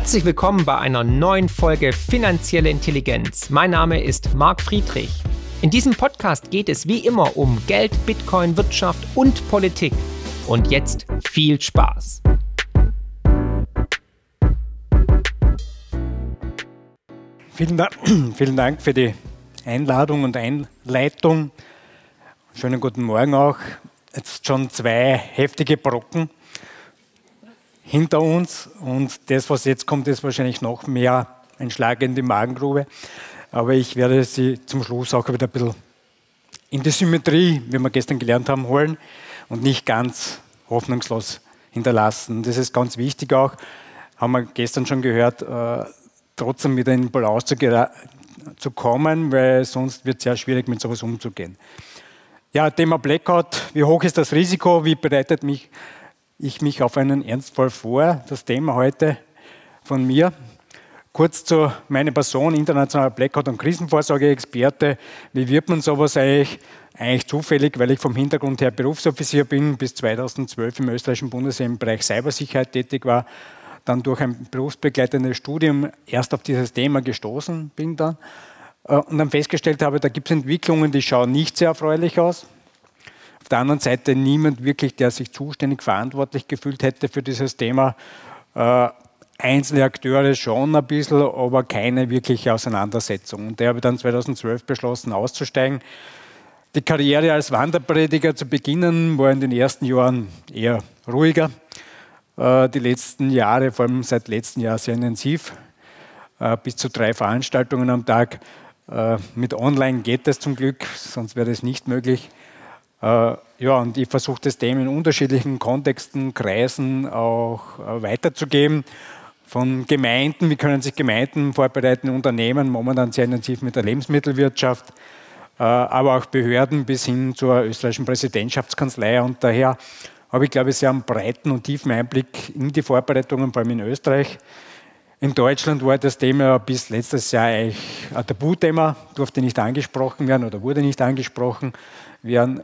Herzlich willkommen bei einer neuen Folge Finanzielle Intelligenz. Mein Name ist Marc Friedrich. In diesem Podcast geht es wie immer um Geld, Bitcoin, Wirtschaft und Politik. Und jetzt viel Spaß. Vielen Dank, vielen Dank für die Einladung und Einleitung. Schönen guten Morgen auch. Jetzt schon zwei heftige Brocken hinter uns und das, was jetzt kommt, ist wahrscheinlich noch mehr ein Schlag in die Magengrube. Aber ich werde Sie zum Schluss auch wieder ein bisschen in die Symmetrie, wie wir gestern gelernt haben, holen und nicht ganz hoffnungslos hinterlassen. Das ist ganz wichtig auch, haben wir gestern schon gehört, äh, trotzdem wieder in Balance zu, zu kommen, weil sonst wird es sehr schwierig, mit sowas umzugehen. Ja, Thema Blackout, wie hoch ist das Risiko, wie bereitet mich ich mich auf einen Ernstfall vor. Das Thema heute von mir. Kurz zu meiner Person, internationaler Blackout- und Krisenvorsorge-Experte. Wie wird man sowas eigentlich? Eigentlich zufällig, weil ich vom Hintergrund her Berufsoffizier bin, bis 2012 im österreichischen Bundesheer im Bereich Cybersicherheit tätig war, dann durch ein berufsbegleitendes Studium erst auf dieses Thema gestoßen bin dann äh, und dann festgestellt habe, da gibt es Entwicklungen, die schauen nicht sehr erfreulich aus der anderen Seite niemand wirklich, der sich zuständig verantwortlich gefühlt hätte für dieses Thema. Äh, einzelne Akteure schon ein bisschen, aber keine wirkliche Auseinandersetzung. Und der habe dann 2012 beschlossen, auszusteigen. Die Karriere als Wanderprediger zu beginnen war in den ersten Jahren eher ruhiger. Äh, die letzten Jahre, vor allem seit letztem Jahr, sehr intensiv. Äh, bis zu drei Veranstaltungen am Tag. Äh, mit Online geht das zum Glück, sonst wäre das nicht möglich. Äh, ja, und ich versuche das Thema in unterschiedlichen Kontexten, Kreisen auch äh, weiterzugeben. Von Gemeinden, wie können sich Gemeinden vorbereiten, Unternehmen, momentan sehr intensiv mit der Lebensmittelwirtschaft, äh, aber auch Behörden bis hin zur österreichischen Präsidentschaftskanzlei. Und daher habe ich, glaube ich, sehr einen breiten und tiefen Einblick in die Vorbereitungen, vor allem in Österreich. In Deutschland war das Thema bis letztes Jahr eigentlich ein Tabuthema, durfte nicht angesprochen werden oder wurde nicht angesprochen werden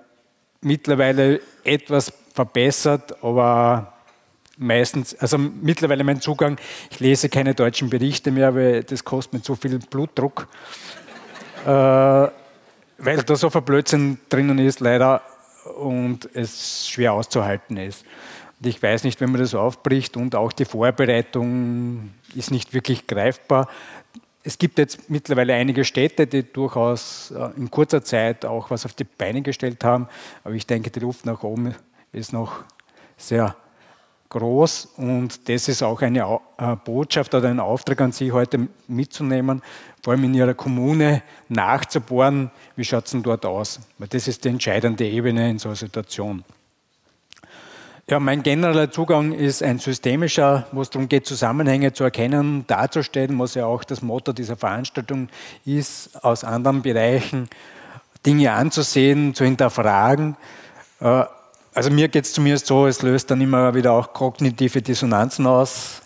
mittlerweile etwas verbessert, aber meistens, also mittlerweile mein Zugang, ich lese keine deutschen Berichte mehr, weil das kostet mir zu viel Blutdruck, äh, weil da so viel Blödsinn drinnen ist, leider, und es schwer auszuhalten ist. Und ich weiß nicht, wenn man das aufbricht und auch die Vorbereitung ist nicht wirklich greifbar. Es gibt jetzt mittlerweile einige Städte, die durchaus äh, in kurzer Zeit auch was auf die Beine gestellt haben. Aber ich denke, die Luft nach oben ist noch sehr groß und das ist auch eine äh, Botschaft oder ein Auftrag an Sie heute mitzunehmen, vor allem in Ihrer Kommune nachzubohren, wie schaut es denn dort aus? Weil das ist die entscheidende Ebene in so einer Situation. Ja, mein genereller Zugang ist ein systemischer, wo es darum geht, Zusammenhänge zu erkennen, darzustellen, was ja auch das Motto dieser Veranstaltung ist, aus anderen Bereichen Dinge anzusehen, zu hinterfragen. Äh, also mir geht es zumindest so, es löst dann immer wieder auch kognitive Dissonanzen aus,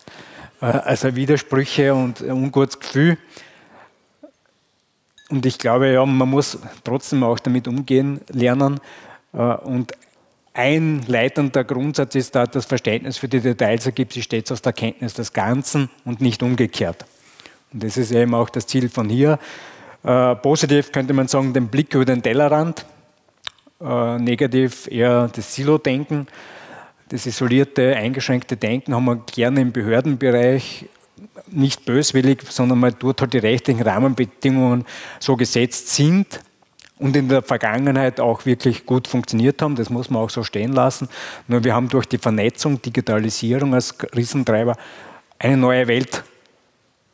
äh, also Widersprüche und ein ungutes Gefühl. Und ich glaube, ja, man muss trotzdem auch damit umgehen lernen. Äh, und ein leitender Grundsatz ist da, das Verständnis für die Details ergibt sich stets aus der Kenntnis des Ganzen und nicht umgekehrt. Und das ist eben auch das Ziel von hier. Äh, positiv könnte man sagen, den Blick über den Tellerrand. Äh, negativ eher das Silo-Denken. Das isolierte, eingeschränkte Denken haben wir gerne im Behördenbereich nicht böswillig, sondern man tut halt die rechtlichen Rahmenbedingungen so gesetzt sind, und in der Vergangenheit auch wirklich gut funktioniert haben. Das muss man auch so stehen lassen. Nur wir haben durch die Vernetzung, Digitalisierung als Riesentreiber eine neue Welt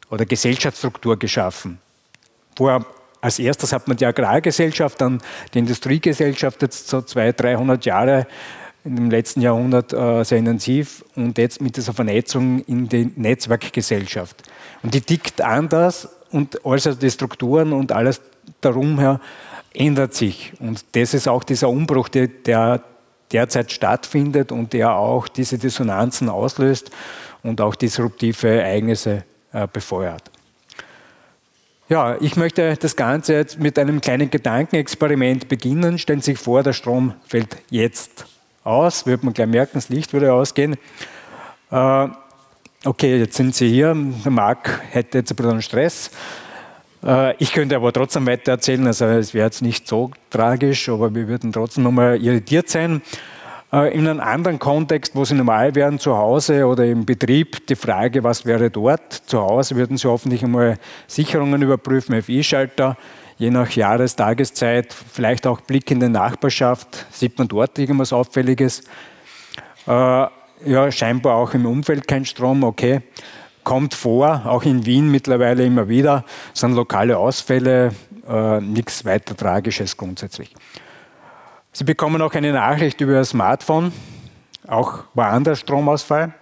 oder Gesellschaftsstruktur geschaffen. Vorher als erstes hat man die Agrargesellschaft, dann die Industriegesellschaft, jetzt so 200, 300 Jahre in dem letzten Jahrhundert äh, sehr intensiv und jetzt mit dieser Vernetzung in die Netzwerkgesellschaft. Und die tickt anders und also die Strukturen und alles darum her ändert sich. Und das ist auch dieser Umbruch, der, der derzeit stattfindet und der auch diese Dissonanzen auslöst und auch disruptive Ereignisse äh, befeuert. Ja, ich möchte das Ganze jetzt mit einem kleinen Gedankenexperiment beginnen. Stellen Sie sich vor, der Strom fällt jetzt aus. Wird man gleich merken, das Licht würde ausgehen. Äh, okay, jetzt sind Sie hier, der Marc hätte jetzt ein bisschen Stress. Äh, ich könnte aber trotzdem weiter erzählen, also es wäre jetzt nicht so tragisch, aber wir würden trotzdem nochmal irritiert sein. Äh, in einem anderen Kontext, wo Sie normal wären, zu Hause oder im Betrieb, die Frage, was wäre dort? Zu Hause würden Sie hoffentlich einmal Sicherungen überprüfen, FI-Schalter, je nach Jahres-, Tageszeit, vielleicht auch Blick in die Nachbarschaft, sieht man dort irgendwas Auffälliges. Äh, ja, scheinbar auch im Umfeld kein Strom, okay kommt vor, auch in Wien mittlerweile immer wieder, sind lokale Ausfälle, äh, nichts weiter Tragisches grundsätzlich. Sie bekommen auch eine Nachricht über Ihr Smartphone, auch war anders Stromausfall.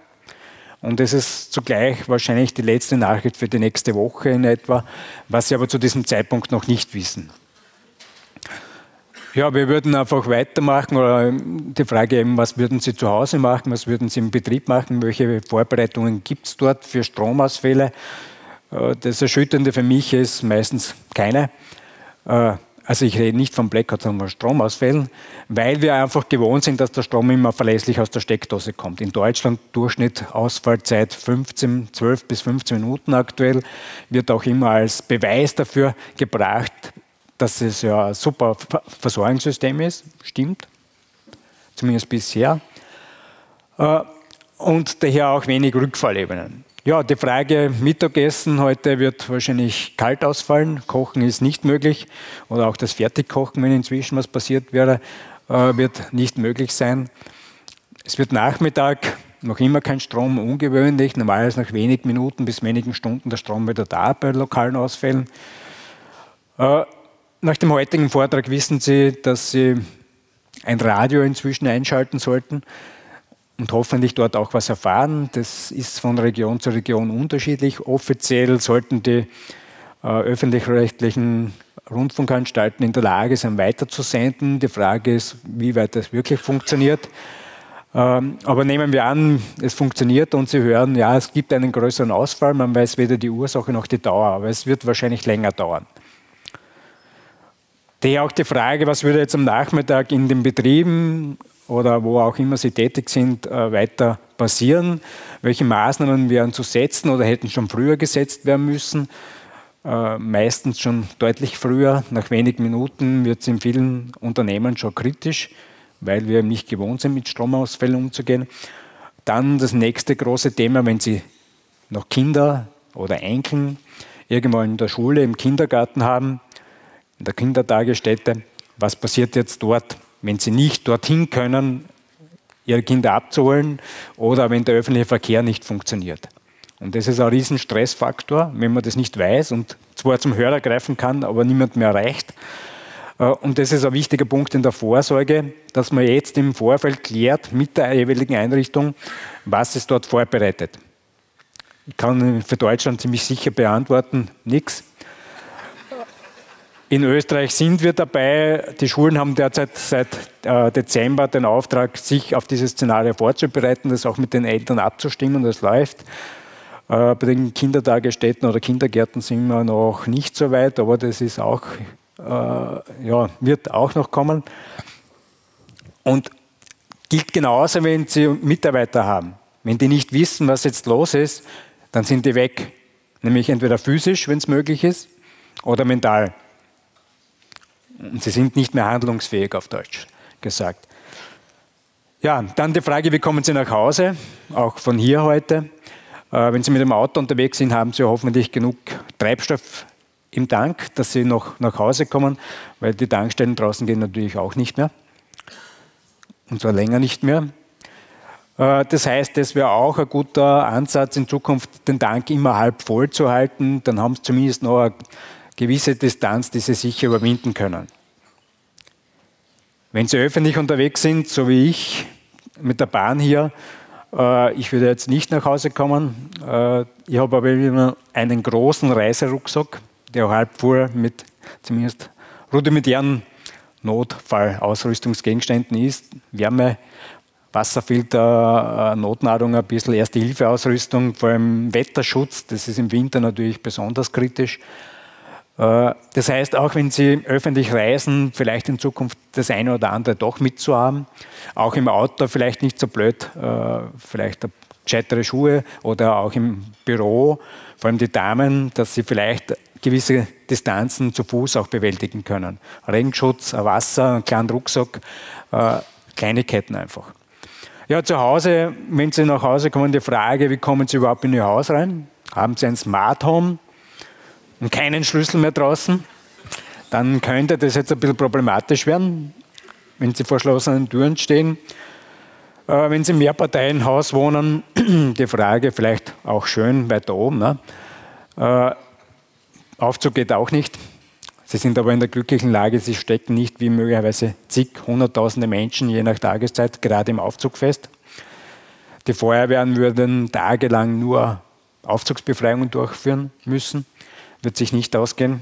Und es ist zugleich wahrscheinlich die letzte Nachricht für die nächste Woche in etwa, was Sie aber zu diesem Zeitpunkt noch nicht wissen. Ja, wir würden einfach weitermachen oder die Frage eben, was würden Sie zu Hause machen, was würden Sie im Betrieb machen, welche Vorbereitungen gibt es dort für Stromausfälle? Äh, das Erschütternde für mich ist meistens keine. Äh, also ich rede nicht von Blackout, sondern von Stromausfällen, weil wir einfach gewohnt sind, dass der Strom immer verlässlich aus der Steckdose kommt. In Deutschland Durchschnitt Ausfallzeit 15, 12 bis 15 Minuten aktuell, wird auch immer als Beweis dafür gebracht, dass es ja ein super Versorgungssystem ist, stimmt, zumindest bisher, äh, und daher auch wenig Rückfallebenen. Ja, die Frage Mittagessen heute wird wahrscheinlich kalt ausfallen. Kochen ist nicht möglich. Oder auch das Fertigkochen, wenn inzwischen was passiert wäre, äh, wird nicht möglich sein. Es wird Nachmittag noch immer kein Strom, ungewöhnlich. Normalerweise nach wenigen Minuten bis wenigen Stunden der Strom wieder da bei lokalen Ausfällen. Nach dem heutigen Vortrag wissen Sie, dass Sie ein Radio inzwischen einschalten sollten und hoffentlich dort auch was erfahren. Das ist von Region zu Region unterschiedlich. Offiziell sollten die äh, öffentlich-rechtlichen Rundfunkanstalten in der Lage sein, weiterzusenden. Die Frage ist, wie weit das wirklich funktioniert. Ähm, aber nehmen wir an, es funktioniert und Sie hören, ja, es gibt einen größeren Ausfall. Man weiß weder die Ursache noch die Dauer, aber es wird wahrscheinlich länger dauern. Daher auch die Frage, was würde jetzt am Nachmittag in den Betrieben oder wo auch immer Sie tätig sind, äh, weiter passieren? Welche Maßnahmen wären zu setzen oder hätten schon früher gesetzt werden müssen? Äh, meistens schon deutlich früher. Nach wenigen Minuten wird es in vielen Unternehmen schon kritisch, weil wir nicht gewohnt sind, mit Stromausfällen umzugehen. Dann das nächste große Thema, wenn Sie noch Kinder oder Enkeln irgendwo in der Schule, im Kindergarten haben, in der Kindertagesstätte, was passiert jetzt dort, wenn sie nicht dorthin können, ihre Kinder abzuholen oder wenn der öffentliche Verkehr nicht funktioniert. Und das ist ein riesen Stressfaktor, wenn man das nicht weiß und zwar zum Hörer greifen kann, aber niemand mehr erreicht. Äh, und das ist ein wichtiger Punkt in der Vorsorge, dass man jetzt im Vorfeld klärt mit der jeweiligen Einrichtung, was es dort vorbereitet. Ich kann für Deutschland ziemlich sicher beantworten, nichts. In Österreich sind wir dabei. Die Schulen haben derzeit seit äh, Dezember den Auftrag, sich auf dieses Szenario vorzubereiten, das auch mit den Eltern abzustimmen. Das läuft. Äh, bei den Kindertagesstätten oder Kindergärten sind wir noch nicht so weit, aber das ist auch, äh, ja, wird auch noch kommen. Und gilt genauso, wenn Sie Mitarbeiter haben. Wenn die nicht wissen, was jetzt los ist, dann sind die weg. Nämlich entweder physisch, wenn es möglich ist, oder mental. Und sie sind nicht mehr handlungsfähig, auf Deutsch gesagt. Ja, dann die Frage, wie kommen Sie nach Hause? Auch von hier heute. Äh, wenn Sie mit dem Auto unterwegs sind, haben Sie hoffentlich genug Treibstoff im Tank, dass Sie noch nach Hause kommen, weil die Tankstellen draußen gehen natürlich auch nicht mehr. Und zwar länger nicht mehr. Äh, das heißt, das wäre auch ein guter Ansatz, in Zukunft den Tank immer halb voll zu halten. Dann haben Sie zumindest noch gewisse Distanz, die sie sicher überwinden können. Wenn Sie öffentlich unterwegs sind, so wie ich mit der Bahn hier, äh, ich würde jetzt nicht nach Hause kommen. Äh, ich habe aber immer einen großen Reiserucksack, der halb voll mit zumindest rudimentären Notfallausrüstungsgegenständen ist. Wärme, Wasserfilter, äh, Notnahrung, ein bisschen Erste-Hilfe-Ausrüstung, vor allem Wetterschutz, das ist im Winter natürlich besonders kritisch. Äh, das heißt, auch wenn Sie öffentlich reisen, vielleicht in Zukunft das eine oder andere doch mitzuhaben. Auch im Auto vielleicht nicht so blöd, äh, vielleicht gescheitere Schuhe oder auch im Büro, vor allem die Damen, dass sie vielleicht gewisse Distanzen zu Fuß auch bewältigen können. Regenschutz, Wasser, einen kleinen Rucksack, äh, Kleinigkeiten einfach. Ja, zu Hause, wenn Sie nach Hause kommen, die Frage, wie kommen Sie überhaupt in Ihr Haus rein? Haben Sie ein Smart Home und keinen Schlüssel mehr draußen? Dann könnte das jetzt ein bisschen problematisch werden, wenn Sie vor verschlossenen Türen stehen. Äh, wenn Sie im Mehrparteienhaus wohnen, die Frage vielleicht auch schön weiter oben. Ne? Äh, Aufzug geht auch nicht. Sie sind aber in der glücklichen Lage, Sie stecken nicht wie möglicherweise zig, hunderttausende Menschen je nach Tageszeit gerade im Aufzug fest. Die Feuerwehren würden tagelang nur Aufzugsbefreiungen durchführen müssen. Wird sich nicht ausgehen.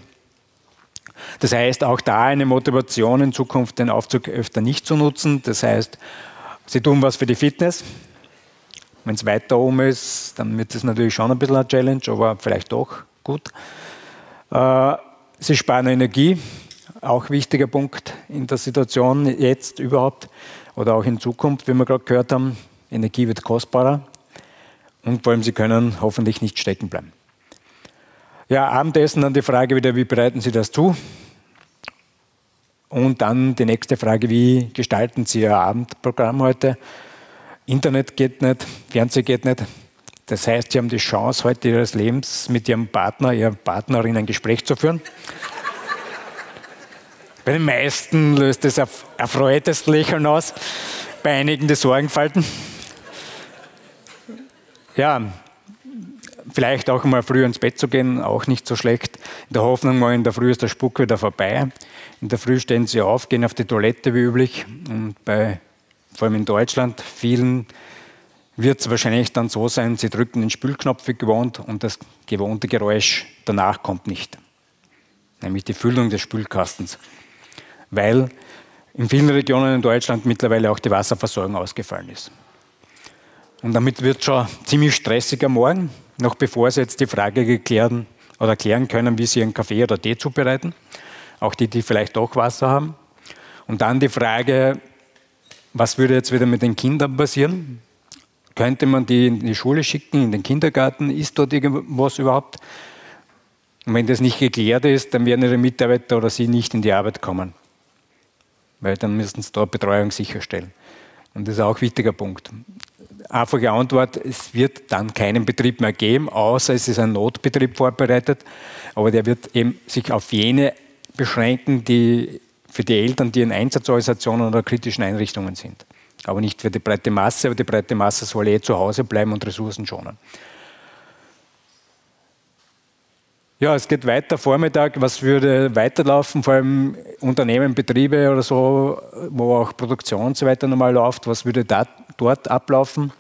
Das heißt, auch da eine Motivation in Zukunft, den Aufzug öfter nicht zu nutzen. Das heißt, Sie tun was für die Fitness. Wenn es weiter oben ist, dann wird es natürlich schon ein bisschen eine Challenge, aber vielleicht doch gut. Äh, sie sparen Energie, auch wichtiger Punkt in der Situation jetzt überhaupt oder auch in Zukunft, wie wir gerade gehört haben. Energie wird kostbarer und vor allem Sie können hoffentlich nicht stecken bleiben. Ja, Abendessen dann die Frage wieder, wie bereiten Sie das zu? Und dann die nächste Frage, wie gestalten Sie Ihr Abendprogramm heute? Internet geht nicht, Fernsehen geht nicht. Das heißt, Sie haben die Chance, heute Ihres Lebens mit Ihrem Partner, Ihrer Partnerin ein Gespräch zu führen. Bei den meisten löst es erfreutes Lächeln aus, bei einigen die Sorgenfalten. Ja, vielleicht auch mal früh ins Bett zu gehen, auch nicht so schlecht. In der Hoffnung, mal in der Früh ist der Spuk wieder vorbei. In der Früh stehen sie auf, gehen auf die Toilette wie üblich. Und bei, vor allem in Deutschland, vielen wird es wahrscheinlich dann so sein, sie drücken den Spülknopf wie gewohnt und das gewohnte Geräusch danach kommt nicht. Nämlich die Füllung des Spülkastens. Weil in vielen Regionen in Deutschland mittlerweile auch die Wasserversorgung ausgefallen ist. Und damit wird schon ziemlich stressiger Morgen noch bevor Sie jetzt die Frage geklären oder klären können, wie Sie Ihren Kaffee oder Tee zubereiten, auch die, die vielleicht doch Wasser haben. Und dann die Frage, was würde jetzt wieder mit den Kindern passieren? Könnte man die in die Schule schicken, in den Kindergarten? Ist dort irgendwas überhaupt? Und wenn das nicht geklärt ist, dann werden Ihre Mitarbeiter oder Sie nicht in die Arbeit kommen. Weil dann müssen Sie dort Betreuung sicherstellen. Und das ist auch ein wichtiger Punkt einfache Antwort, es wird dann keinen Betrieb mehr geben, außer es ist ein Notbetrieb vorbereitet. Aber der wird eben sich auf jene beschränken, die für die Eltern, die in Einsatzorganisationen oder kritischen Einrichtungen sind. Aber nicht für die breite Masse, aber die breite Masse soll eh zu Hause bleiben und Ressourcen schonen. Ja, es geht weiter Vormittag. Was würde weiterlaufen? Vor allem Unternehmen, Betriebe oder so, wo auch Produktion und so weiter normal läuft. Was würde da, dort ablaufen?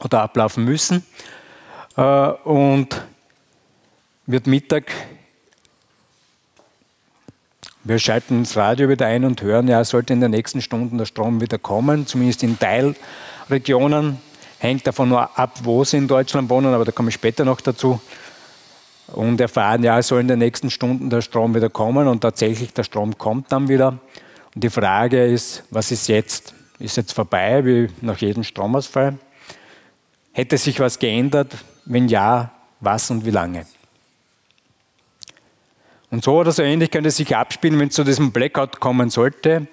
oder ablaufen müssen. Äh, und wird Mittag, wir schalten das Radio wieder ein und hören, ja, sollte in den nächsten Stunden der Strom wieder kommen, zumindest in Teilregionen. Hängt davon nur ab, wo sie in Deutschland wohnen, aber da komme ich später noch dazu. Und erfahren, ja, soll in den nächsten Stunden der Strom wieder kommen und tatsächlich der Strom kommt dann wieder. Und die Frage ist, was ist jetzt? Ist jetzt vorbei, wie nach jedem Stromausfall? Hätte sich was geändert? Wenn ja, was und wie lange? Und so oder so ähnlich könnte es sich abspielen, wenn es zu diesem Blackout kommen sollte.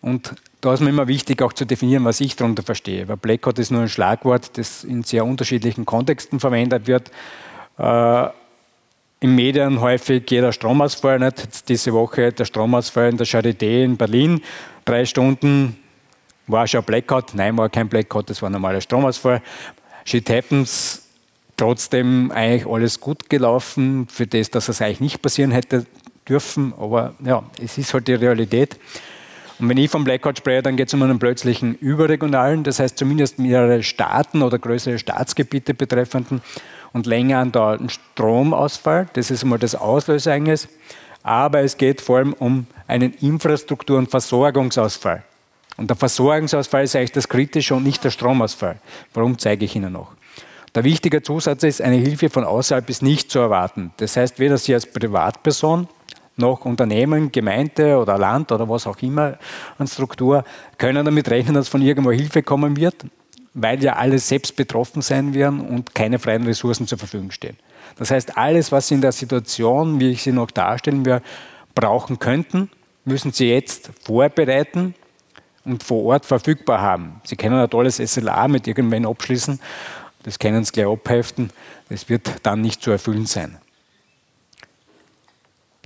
Und da ist mir immer wichtig, auch zu definieren, was ich darunter verstehe. Weil Blackout ist nur ein Schlagwort, das in sehr unterschiedlichen Kontexten verwendet wird. Äh, in Medien häufig jeder Stromausfall, nicht? Diese Woche der Stromausfall in der Charité in Berlin, drei Stunden, war schon Blackout? Nein, war kein Blackout, das war ein normaler Stromausfall. Shit Happens trotzdem eigentlich alles gut gelaufen, für das, dass es eigentlich nicht passieren hätte dürfen. Aber ja, es ist halt die Realität. Und wenn ich vom Blackout spreche, dann geht es um einen plötzlichen überregionalen, das heißt zumindest mehrere Staaten oder größere Staatsgebiete betreffenden und länger andauernden Stromausfall. Das ist einmal das Auslösereignis. Aber es geht vor allem um einen Infrastruktur- und Versorgungsausfall. Und der Versorgungsausfall ist eigentlich das Kritische und nicht der Stromausfall. Warum zeige ich Ihnen noch? Der wichtige Zusatz ist, eine Hilfe von außerhalb ist nicht zu erwarten. Das heißt, weder Sie als Privatperson noch Unternehmen, Gemeinde oder Land oder was auch immer an Struktur können damit rechnen, dass von irgendwo Hilfe kommen wird. weil ja alle selbst betroffen sein werden und keine freien Ressourcen zur Verfügung stehen. Das heißt, alles, was Sie in der Situation, wie ich sie noch darstellen wir brauchen könnten, müssen Sie jetzt vorbereiten und vor Ort verfügbar haben. Sie können ein tolles SLA mit irgendwen abschließen, das können Sie gleich abheften, das wird dann nicht zu erfüllen sein.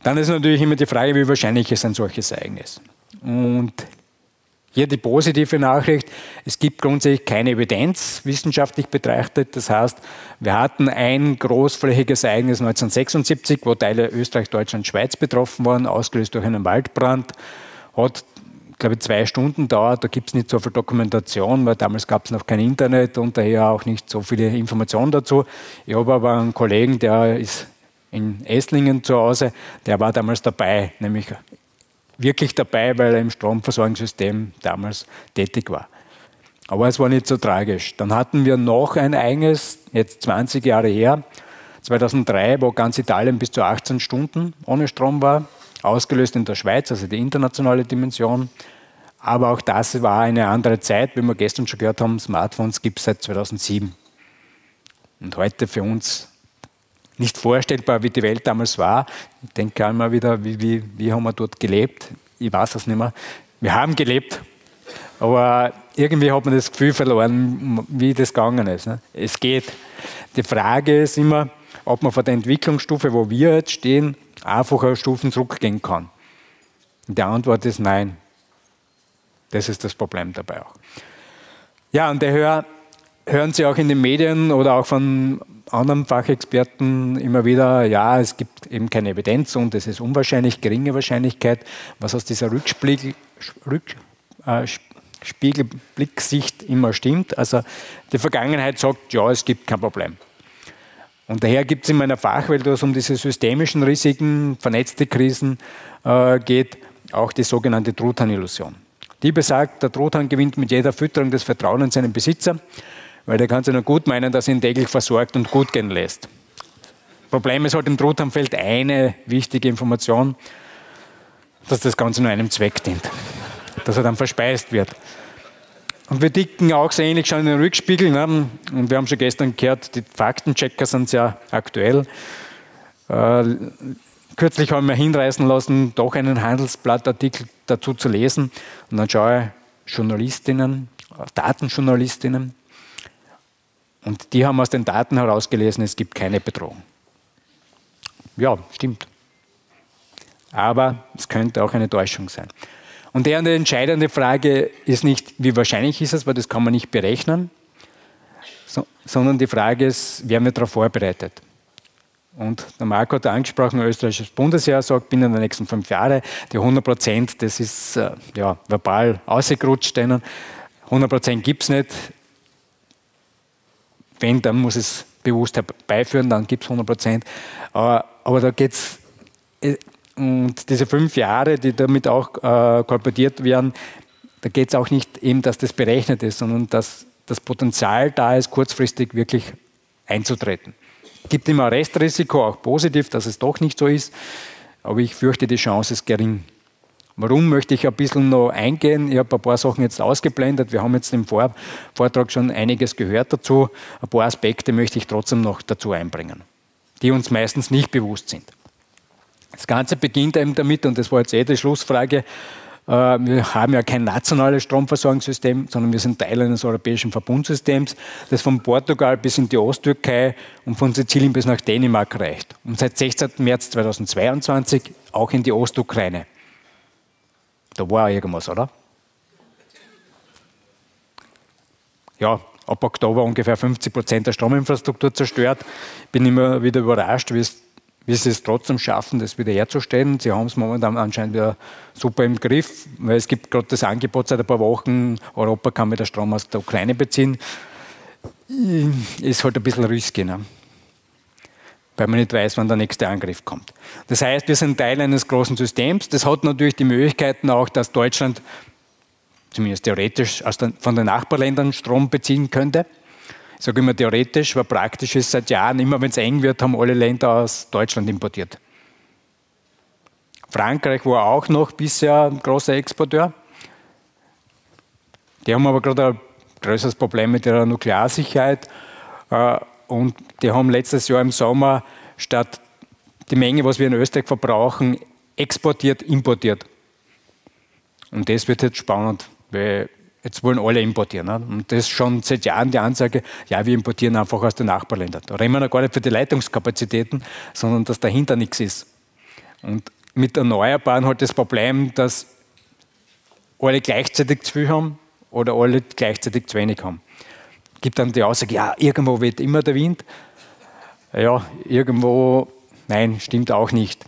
Dann ist natürlich immer die Frage, wie wahrscheinlich ist ein solches Ereignis. Und hier die positive Nachricht, es gibt grundsätzlich keine Evidenz wissenschaftlich betrachtet. Das heißt, wir hatten ein großflächiges Ereignis 1976, wo Teile Österreich, Deutschland, Schweiz betroffen waren, ausgelöst durch einen Waldbrand. Hat, glaube ich, zwei Stunden dauert. Da gibt es nicht so viel Dokumentation, weil damals gab es noch kein Internet und daher auch nicht so viele Informationen dazu. Ich habe aber einen Kollegen, der ist in Esslingen zu Hause, der war damals dabei, nämlich wirklich dabei, weil er im Stromversorgungssystem damals tätig war. Aber es war nicht so tragisch. Dann hatten wir noch ein Ereignis, jetzt 20 Jahre her, 2003, wo ganz Italien bis zu 18 Stunden ohne Strom war, ausgelöst in der Schweiz, also die internationale Dimension. Aber auch das war eine andere Zeit, wie wir gestern schon gehört haben, Smartphones gibt es seit 2007. Und heute für uns nicht vorstellbar, wie die Welt damals war. Ich denke einmal wieder, wie, wie, wie haben wir dort gelebt? Ich weiß es nicht mehr. Wir haben gelebt, aber irgendwie hat man das Gefühl verloren, wie das gegangen ist. Ne? Es geht. Die Frage ist immer, ob man von der Entwicklungsstufe, wo wir jetzt stehen, einfacher Stufen zurückgehen kann. Und die Antwort ist nein. Das ist das Problem dabei auch. Ja, und daher hören Sie auch in den Medien oder auch von anderen Fachexperten immer wieder, ja, es gibt eben keine Evidenz und es ist unwahrscheinlich, geringe Wahrscheinlichkeit, was aus dieser Rückspiegel, Rückspiegelblicksicht äh, immer stimmt. Also die Vergangenheit sagt, ja, es gibt kein Problem. Und daher gibt es in meiner Fachwelt, wo es um diese systemischen Risiken, vernetzte Krisen äh, geht, auch die sogenannte Truthahn-Illusion. Die besagt, der Truthahn gewinnt mit jeder Fütterung das Vertrauen in seinen Besitzer weil der kann sich nur gut meinen, dass er ihn täglich versorgt und gut gehen lässt. Problem ist halt im Truthamfeld eine wichtige Information, dass das Ganze nur einem Zweck dient, dass er dann verspeist wird. Und wir dicken auch so ähnlich schon in den Rückspiegel. Ne? Und wir haben schon gestern gehört, die Faktenchecker sind sehr aktuell. Äh, kürzlich haben wir hinreißen lassen, doch einen Handelsblattartikel dazu zu lesen. Und dann schaue ich Journalistinnen, Datenjournalistinnen, und die haben aus den Daten herausgelesen, es gibt keine Bedrohung. Ja, stimmt. Aber es könnte auch eine Täuschung sein. Und die entscheidende Frage ist nicht, wie wahrscheinlich ist es, weil das kann man nicht berechnen, so, sondern die Frage ist, werden wir darauf vorbereitet? Und der Marco hat angesprochen, österreichisches Bundesjahr sagt, binnen der nächsten fünf Jahre, die 100 Prozent, das ist äh, ja, verbal ausgerutscht. 100 Prozent gibt es nicht. Wenn, dann muss es bewusst herbeiführen, dann gibt es 100 Prozent. Aber, aber da geht es, äh, und diese fünf Jahre, die damit auch äh, kolportiert werden, da geht es auch nicht eben, dass das berechnet ist, sondern dass das Potenzial da ist, kurzfristig wirklich einzutreten. Es gibt immer Restrisiko, auch positiv, dass es doch nicht so ist, aber ich fürchte, die Chance ist gering. Warum möchte ich ein bisschen noch eingehen? Ich habe ein paar Sachen jetzt ausgeblendet. Wir haben jetzt im Vor Vortrag schon einiges gehört dazu. Ein paar Aspekte möchte ich trotzdem noch dazu einbringen, die uns meistens nicht bewusst sind. Das Ganze beginnt eben damit, und das war jetzt eh die Schlussfrage, äh, wir haben ja kein nationales Stromversorgungssystem, sondern wir sind Teil eines europäischen Verbundsystems, das von Portugal bis in die Osttürkei und von Sizilien bis nach Dänemark reicht. Und seit 16. März 2022 auch in die Ostukraine. Da war irgendwas, oder? Ja, ab Oktober ungefähr 50 Prozent der Strominfrastruktur zerstört. Ich bin immer wieder überrascht, wie, es, wie sie es trotzdem schaffen, das wieder herzustellen. Sie haben es momentan anscheinend wieder super im Griff, weil es gibt gerade das Angebot seit ein paar Wochen, Europa kann wieder Strom aus der Ukraine beziehen. Ist halt ein bisschen risky. Ne? weil man nicht weiß, wann der nächste Angriff kommt. Das heißt, wir sind Teil eines großen Systems. Das hat natürlich die Möglichkeiten auch, dass Deutschland zumindest theoretisch von den Nachbarländern Strom beziehen könnte. Ich sage immer theoretisch, weil praktisch ist seit Jahren, immer wenn es eng wird, haben alle Länder aus Deutschland importiert. Frankreich war auch noch bisher ein großer Exporteur. Die haben aber gerade ein größeres Problem mit ihrer Nuklearsicherheit. Äh, und die haben letztes Jahr im Sommer statt die Menge, was wir in Österreich verbrauchen, exportiert, importiert. Und das wird jetzt spannend, weil jetzt wollen alle importieren. Ne? Und das ist schon seit Jahren die Ansage, ja, wir importieren einfach aus den Nachbarländern. Da reden wir noch gar nicht für die Leitungskapazitäten, sondern dass dahinter nichts ist. Und mit Erneuerbaren halt das Problem, dass alle gleichzeitig zu viel haben oder alle gleichzeitig zu wenig haben. Es gibt dann die Aussage, ja, irgendwo weht immer der Wind. Ja, irgendwo, nein, stimmt auch nicht.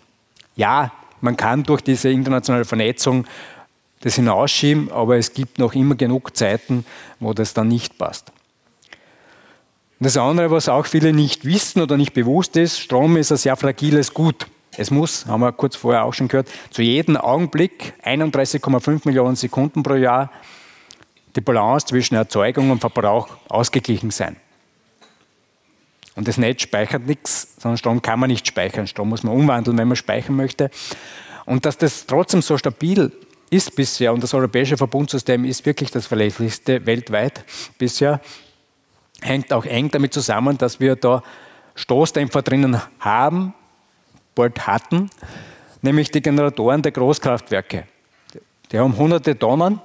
Ja, man kann durch diese internationale Vernetzung das hinausschieben, aber es gibt noch immer genug Zeiten, wo das dann nicht passt. Das andere, was auch viele nicht wissen oder nicht bewusst ist, Strom ist ein sehr fragiles Gut. Es muss, haben wir kurz vorher auch schon gehört, zu jedem Augenblick 31,5 Millionen Sekunden pro Jahr die Balance zwischen Erzeugung und Verbrauch ausgeglichen sein. Und das Netz speichert nichts, sondern Strom kann man nicht speichern. Strom muss man umwandeln, wenn man speichern möchte. Und dass das trotzdem so stabil ist bisher, und das europäische Verbundsystem ist wirklich das verlässlichste weltweit bisher, hängt auch eng damit zusammen, dass wir da Stoßdämpfer drinnen haben, bald hatten, nämlich die Generatoren der Großkraftwerke. Die haben hunderte Tonnen,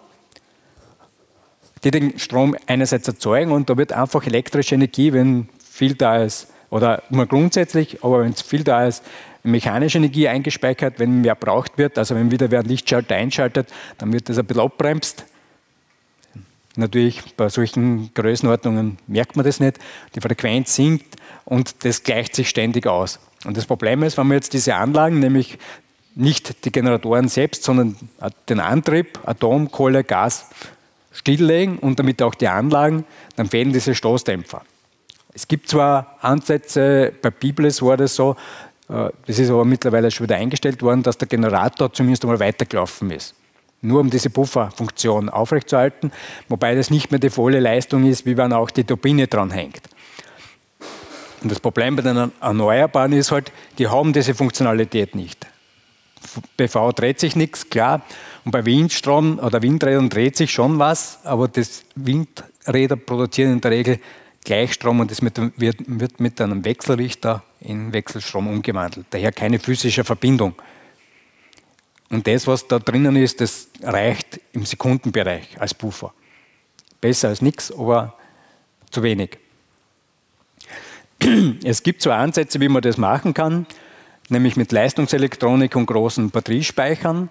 die den Strom einerseits erzeugen und da wird einfach elektrische Energie, wenn viel da ist, oder nur grundsätzlich, aber wenn es viel da ist, mechanische Energie eingespeichert, wenn mehr braucht wird, also wenn wieder wer Lichtschalter einschaltet, dann wird das ein bisschen abbremst. Natürlich bei solchen Größenordnungen merkt man das nicht. Die Frequenz sinkt und das gleicht sich ständig aus. Und das Problem ist, wenn wir jetzt diese Anlagen, nämlich nicht die Generatoren selbst, sondern den Antrieb, Atom, Kohle, Gas, stilllegen und damit auch die Anlagen, dann fehlen diese Stoßdämpfer. Es gibt zwar Ansätze, bei Biblis war das so, das ist aber mittlerweile schon wieder eingestellt worden, dass der Generator zumindest einmal weitergelaufen ist. Nur um diese Pufferfunktion aufrechtzuerhalten, wobei das nicht mehr die volle Leistung ist, wie wenn auch die Turbine dran hängt. Und das Problem bei den Erneuerbaren ist halt, die haben diese Funktionalität nicht. PV dreht sich nichts, klar. Und bei Windstrom oder Windrädern dreht sich schon was, aber das Windräder produzieren in der Regel Gleichstrom und das wird mit einem Wechselrichter in Wechselstrom umgewandelt. Daher keine physische Verbindung. Und das, was da drinnen ist, das reicht im Sekundenbereich als Puffer. Besser als nichts, aber zu wenig. Es gibt so Ansätze, wie man das machen kann, nämlich mit Leistungselektronik und großen Batteriespeichern.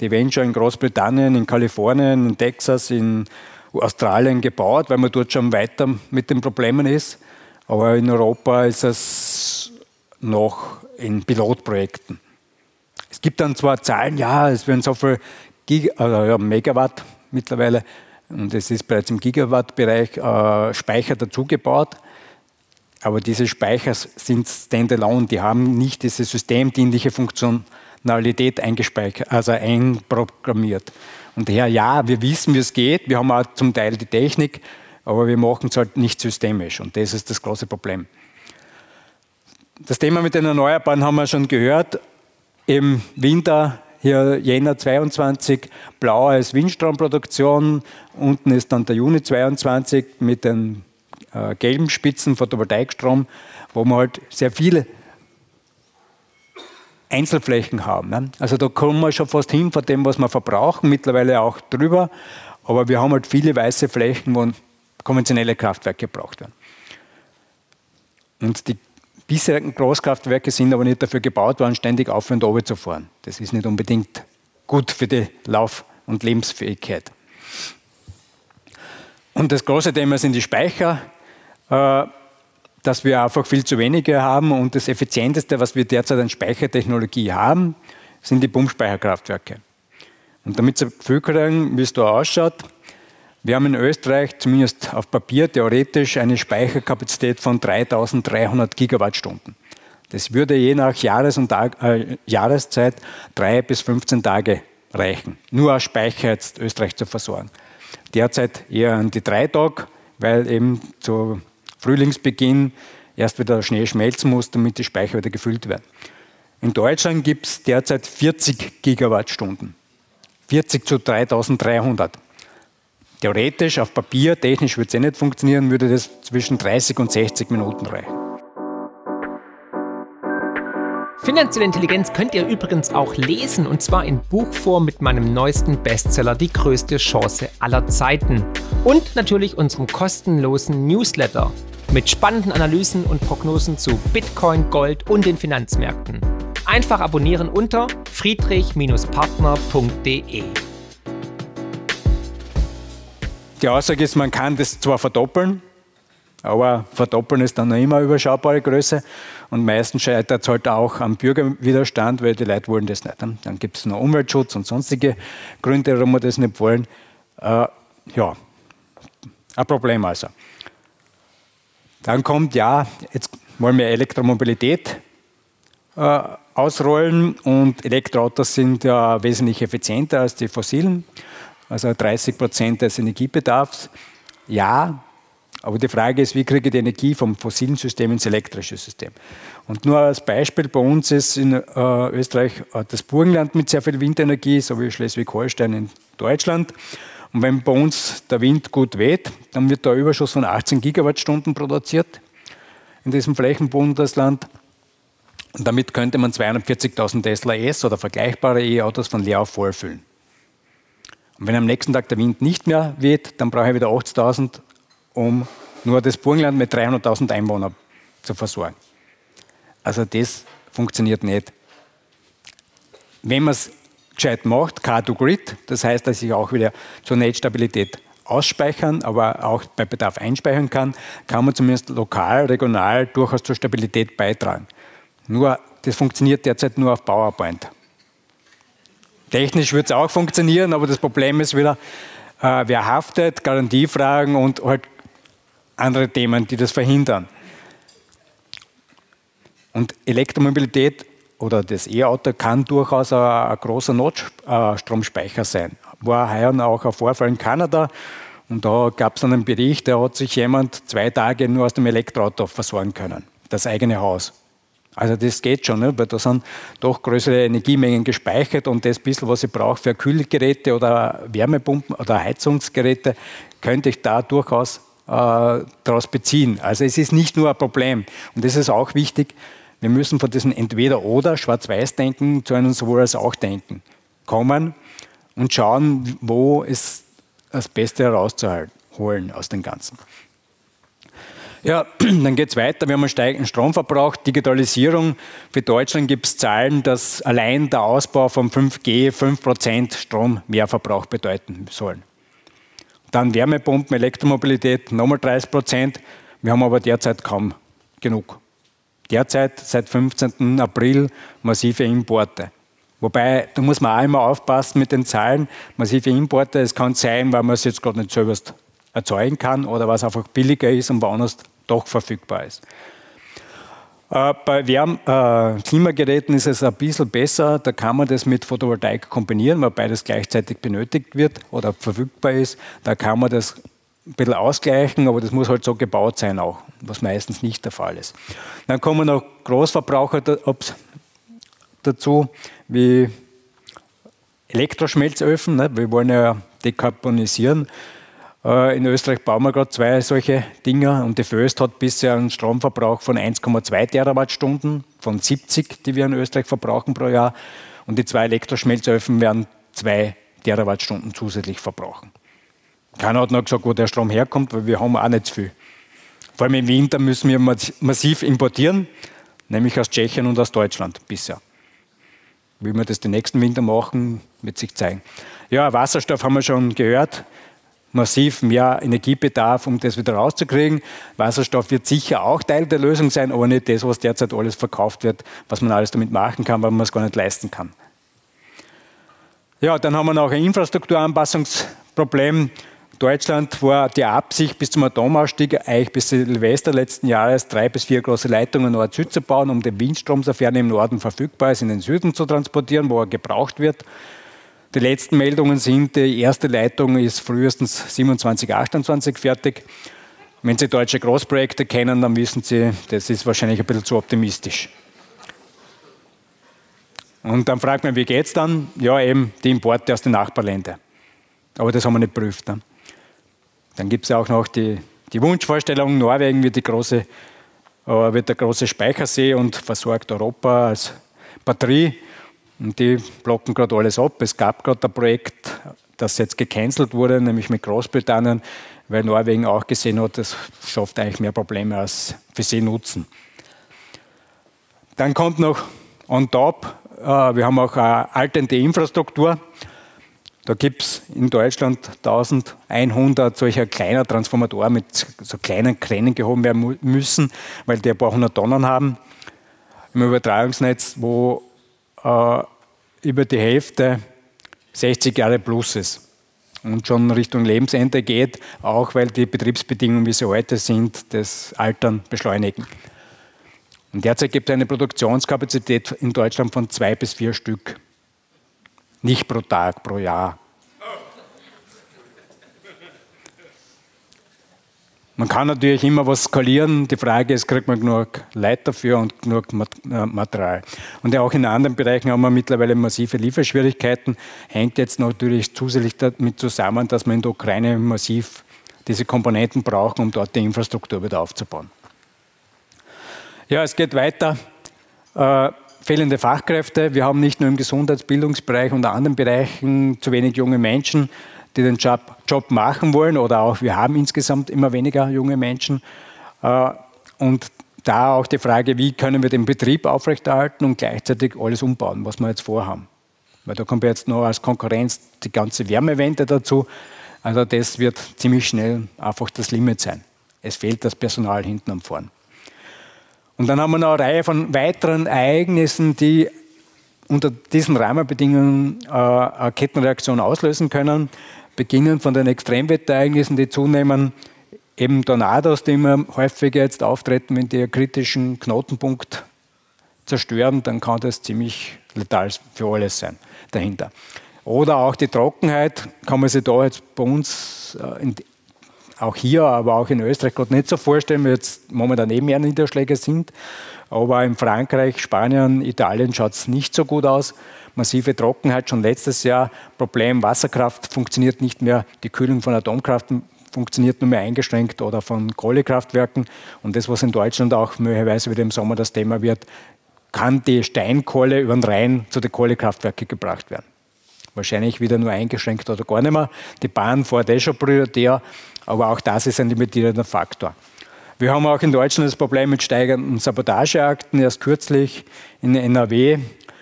Die werden schon in Großbritannien, in Kalifornien, in Texas, in Australien gebaut, weil man dort schon weiter mit den Problemen ist. Aber in Europa ist es noch in Pilotprojekten. Es gibt dann zwar Zahlen, ja, es werden so viel Gig also, Megawatt mittlerweile und es ist bereits im Gigawatt-Bereich äh, Speicher dazugebaut. Aber diese Speicher sind standalone, die haben nicht diese systemdienliche Funktionalität eingespeichert, also einprogrammiert. Und daher, ja, wir wissen, wie es geht, wir haben auch zum Teil die Technik, aber wir machen es halt nicht systemisch und das ist das große Problem. Das Thema mit den Erneuerbaren haben wir schon gehört. Im Winter, hier Jänner 22, blau als Windstromproduktion, unten ist dann der Juni 22 mit den äh, gelben Spitzen Photovoltaikstrom, wo wir halt sehr viele Einzelflächen haben. Ne? Also da kommen wir schon fast hin von dem, was wir verbrauchen, mittlerweile auch drüber. Aber wir haben halt viele weiße Flächen, wo konventionelle Kraftwerke gebraucht werden. Und die bisherigen Großkraftwerke sind aber nicht dafür gebaut worden, ständig auf und runter zu fahren. Das ist nicht unbedingt gut für die Lauf- und Lebensfähigkeit. Und das große Thema sind die Speicher. Äh, dass wir einfach viel zu wenige haben und das Effizienteste, was wir derzeit an Speichertechnologie haben, sind die Pumpspeicherkraftwerke. Und damit Sie kriegen, wie es da ausschaut, wir haben in Österreich zumindest auf Papier theoretisch eine Speicherkapazität von 3300 Gigawattstunden. Das würde je nach Jahres und Tag, äh, Jahreszeit drei bis 15 Tage reichen, nur als Speicher jetzt Österreich zu versorgen. Derzeit eher an die drei Tage, weil eben zu Frühlingsbeginn erst wieder Schnee schmelzen muss, damit die Speicher wieder gefüllt werden. In Deutschland gibt es derzeit 40 Gigawattstunden. 40 zu 3300. Theoretisch, auf Papier, technisch würde es eh nicht funktionieren, würde das zwischen 30 und 60 Minuten reichen. Finanzielle Intelligenz könnt ihr übrigens auch lesen und zwar in Buchform mit meinem neuesten Bestseller Die größte Chance aller Zeiten und natürlich unserem kostenlosen Newsletter mit spannenden Analysen und Prognosen zu Bitcoin, Gold und den Finanzmärkten. Einfach abonnieren unter friedrich-partner.de. Die Aussage ist, man kann das zwar verdoppeln, aber verdoppeln ist dann noch immer überschaubare Größe. Und meistens scheitert es halt auch am Bürgerwiderstand, weil die Leute wollen das nicht. Dann gibt es noch Umweltschutz und sonstige Gründe, warum wir das nicht wollen. Äh, ja, ein Problem also. Dann kommt, ja, jetzt wollen wir Elektromobilität äh, ausrollen und Elektroautos sind ja wesentlich effizienter als die fossilen, also 30 Prozent des Energiebedarfs. Ja, aber die Frage ist, wie kriege ich die Energie vom fossilen System ins elektrische System? Und nur als Beispiel, bei uns ist in äh, Österreich äh, das Burgenland mit sehr viel Windenergie, so wie Schleswig-Holstein in Deutschland. Und wenn bei uns der Wind gut weht, dann wird der Überschuss von 18 Gigawattstunden produziert in diesem Flächenbundesland. Und damit könnte man 240.000 Tesla S oder vergleichbare E-Autos von leer auf voll füllen. Und wenn am nächsten Tag der Wind nicht mehr weht, dann brauche ich wieder 80.000 um nur das Burgenland mit 300.000 Einwohnern zu versorgen. Also das funktioniert nicht. Wenn man es gescheit macht, Car-to-Grid, das heißt, dass ich auch wieder zur Netzstabilität ausspeichern, aber auch bei Bedarf einspeichern kann, kann man zumindest lokal, regional durchaus zur Stabilität beitragen. Nur, das funktioniert derzeit nur auf PowerPoint. Technisch wird es auch funktionieren, aber das Problem ist wieder, äh, wer haftet, Garantiefragen und halt andere Themen, die das verhindern. Und Elektromobilität oder das E-Auto kann durchaus ein, ein großer Notstromspeicher sein. War heuer auch ein Vorfall in Kanada und da gab es einen Bericht, da hat sich jemand zwei Tage nur aus dem Elektroauto versorgen können, das eigene Haus. Also das geht schon, ne? weil da sind doch größere Energiemengen gespeichert und das bisschen, was ich brauche für Kühlgeräte oder Wärmepumpen oder Heizungsgeräte, könnte ich da durchaus äh, daraus beziehen. Also es ist nicht nur ein Problem. Und das ist auch wichtig. Wir müssen von diesem Entweder-Oder, Schwarz-Weiß-Denken zu einem sowohl als auch Denken kommen und schauen, wo es das Beste herauszuholen aus dem Ganzen. Ja, dann geht es weiter. Wir haben einen steigenden Stromverbrauch, Digitalisierung. Für Deutschland gibt es Zahlen, dass allein der Ausbau von 5G 5% Strommehrverbrauch bedeuten soll. Dann Wärmepumpen, Elektromobilität, nochmal 30 Prozent. Wir haben aber derzeit kaum genug. Derzeit, seit 15. April, massive Importe. Wobei, da muss man auch immer aufpassen mit den Zahlen. Massive Importe, es kann sein, weil man es jetzt gerade nicht selber erzeugen kann oder was einfach billiger ist und woanders doch verfügbar ist. Äh, bei Wärm äh, Klimageräten ist es ein bisschen besser. Da kann man das mit Photovoltaik kombinieren, weil beides gleichzeitig benötigt wird oder verfügbar ist. Da kann man das ein bisschen ausgleichen, aber das muss halt so gebaut sein auch, was meistens nicht der Fall ist. Dann kommen noch Großverbraucher dazu, wie Elektroschmelzöfen. Ne? Wir wollen ja dekarbonisieren. Äh, in Österreich bauen wir gerade zwei solche Dinger und die Föst hat bisher einen Stromverbrauch von 1,2 Terawattstunden von 70, die wir in Österreich verbrauchen pro Jahr. Und die zwei Elektroschmelzöfen werden zwei Terawattstunden zusätzlich verbrauchen. Keiner hat noch gesagt, wo der Strom herkommt, weil wir haben auch nicht viel. Vor allem im Winter müssen wir massiv importieren, nämlich aus Tschechien und aus Deutschland bisher. Wie wir das den nächsten Winter machen, wird sich zeigen. Ja, Wasserstoff haben wir schon gehört massiv mehr Energiebedarf, um das wieder rauszukriegen. Wasserstoff wird sicher auch Teil der Lösung sein, aber nicht das, was derzeit alles verkauft wird, was man alles damit machen kann, weil man es gar nicht leisten kann. Ja, dann haben wir noch ein Infrastrukturanpassungsproblem. Deutschland war die Absicht, bis zum Atomausstieg, eigentlich bis Silvester letzten Jahres, drei bis vier große Leitungen Nord-Süd zu bauen, um den Windstrom, sofern er im Norden verfügbar ist, in den Süden zu transportieren, wo er gebraucht wird. Die letzten Meldungen sind, die erste Leitung ist frühestens 27, 28 fertig. Wenn Sie deutsche Großprojekte kennen, dann wissen Sie, das ist wahrscheinlich ein bisschen zu optimistisch. Und dann fragt man, wie geht es dann? Ja, eben die Importe aus den Nachbarländern. Aber das haben wir nicht geprüft. Ne? Dann gibt es auch noch die, die Wunschvorstellung, Norwegen wird, große, äh, wird der große Speichersee und versorgt Europa als Batterie. Und die blocken gerade alles ab. Es gab gerade ein Projekt, das jetzt gecancelt wurde, nämlich mit Großbritannien, weil Norwegen auch gesehen hat, das schafft eigentlich mehr Probleme als für sie Nutzen. Dann kommt noch on top, äh, wir haben auch eine alternde Infrastruktur. Da gibt es in Deutschland 1100 solcher kleiner Transformatoren mit so kleinen Kränen gehoben werden müssen, weil die ein paar hundert Tonnen haben im Übertragungsnetz, wo äh, über die Hälfte 60 Jahre plus ist und schon Richtung Lebensende geht, auch weil die Betriebsbedingungen, wie sie heute sind, das Altern beschleunigen. Und derzeit gibt es eine Produktionskapazität in Deutschland von zwei bis vier Stück. Nicht pro Tag, pro Jahr. Man kann natürlich immer was skalieren. Die Frage ist, kriegt man genug Leute dafür und genug äh, Material. Und auch in anderen Bereichen haben wir mittlerweile massive Lieferschwierigkeiten. Hängt jetzt natürlich zusätzlich damit zusammen, dass wir in der Ukraine massiv diese Komponenten brauchen, um dort die Infrastruktur wieder aufzubauen. Ja, es geht weiter. Äh, fehlende Fachkräfte. Wir haben nicht nur im Gesundheitsbildungsbereich und anderen Bereichen zu wenig junge Menschen, die den Job, Job machen wollen oder auch wir haben insgesamt immer weniger junge Menschen. Äh, und da auch die Frage, wie können wir den Betrieb aufrechterhalten und gleichzeitig alles umbauen, was wir jetzt vorhaben. Weil da kommt jetzt noch als Konkurrenz die ganze Wärmewende dazu. Also das wird ziemlich schnell einfach das Limit sein. Es fehlt das Personal hinten am Vorn. Und dann haben wir noch eine Reihe von weiteren Ereignissen, die unter diesen Rahmenbedingungen äh, eine Kettenreaktion auslösen können. Beginnen von den Extremwetterereignissen, die zunehmen, eben Tornados, die immer häufiger jetzt auftreten, wenn die einen kritischen Knotenpunkt zerstören, dann kann das ziemlich letal für alles sein dahinter. Oder auch die Trockenheit, kann man sich da jetzt bei uns äh, auch hier, aber auch in Österreich gerade nicht so vorstellen, weil jetzt momentan eh mehr Niederschläge sind. Aber in Frankreich, Spanien, Italien schaut es nicht so gut aus. Massive Trockenheit schon letztes Jahr. Problem, Wasserkraft funktioniert nicht mehr. Die Kühlung von Atomkraften funktioniert nur mehr eingeschränkt oder von Kohlekraftwerken. Und das, was in Deutschland auch möglicherweise wieder im Sommer das Thema wird, kann die Steinkohle über den Rhein zu den Kohlekraftwerken gebracht werden. Wahrscheinlich wieder nur eingeschränkt oder gar nicht mehr. Die Bahn fährt eh schon prioritär, aber auch das ist ein limitierender Faktor. Wir haben auch in Deutschland das Problem mit steigenden Sabotageakten. Erst kürzlich in NRW,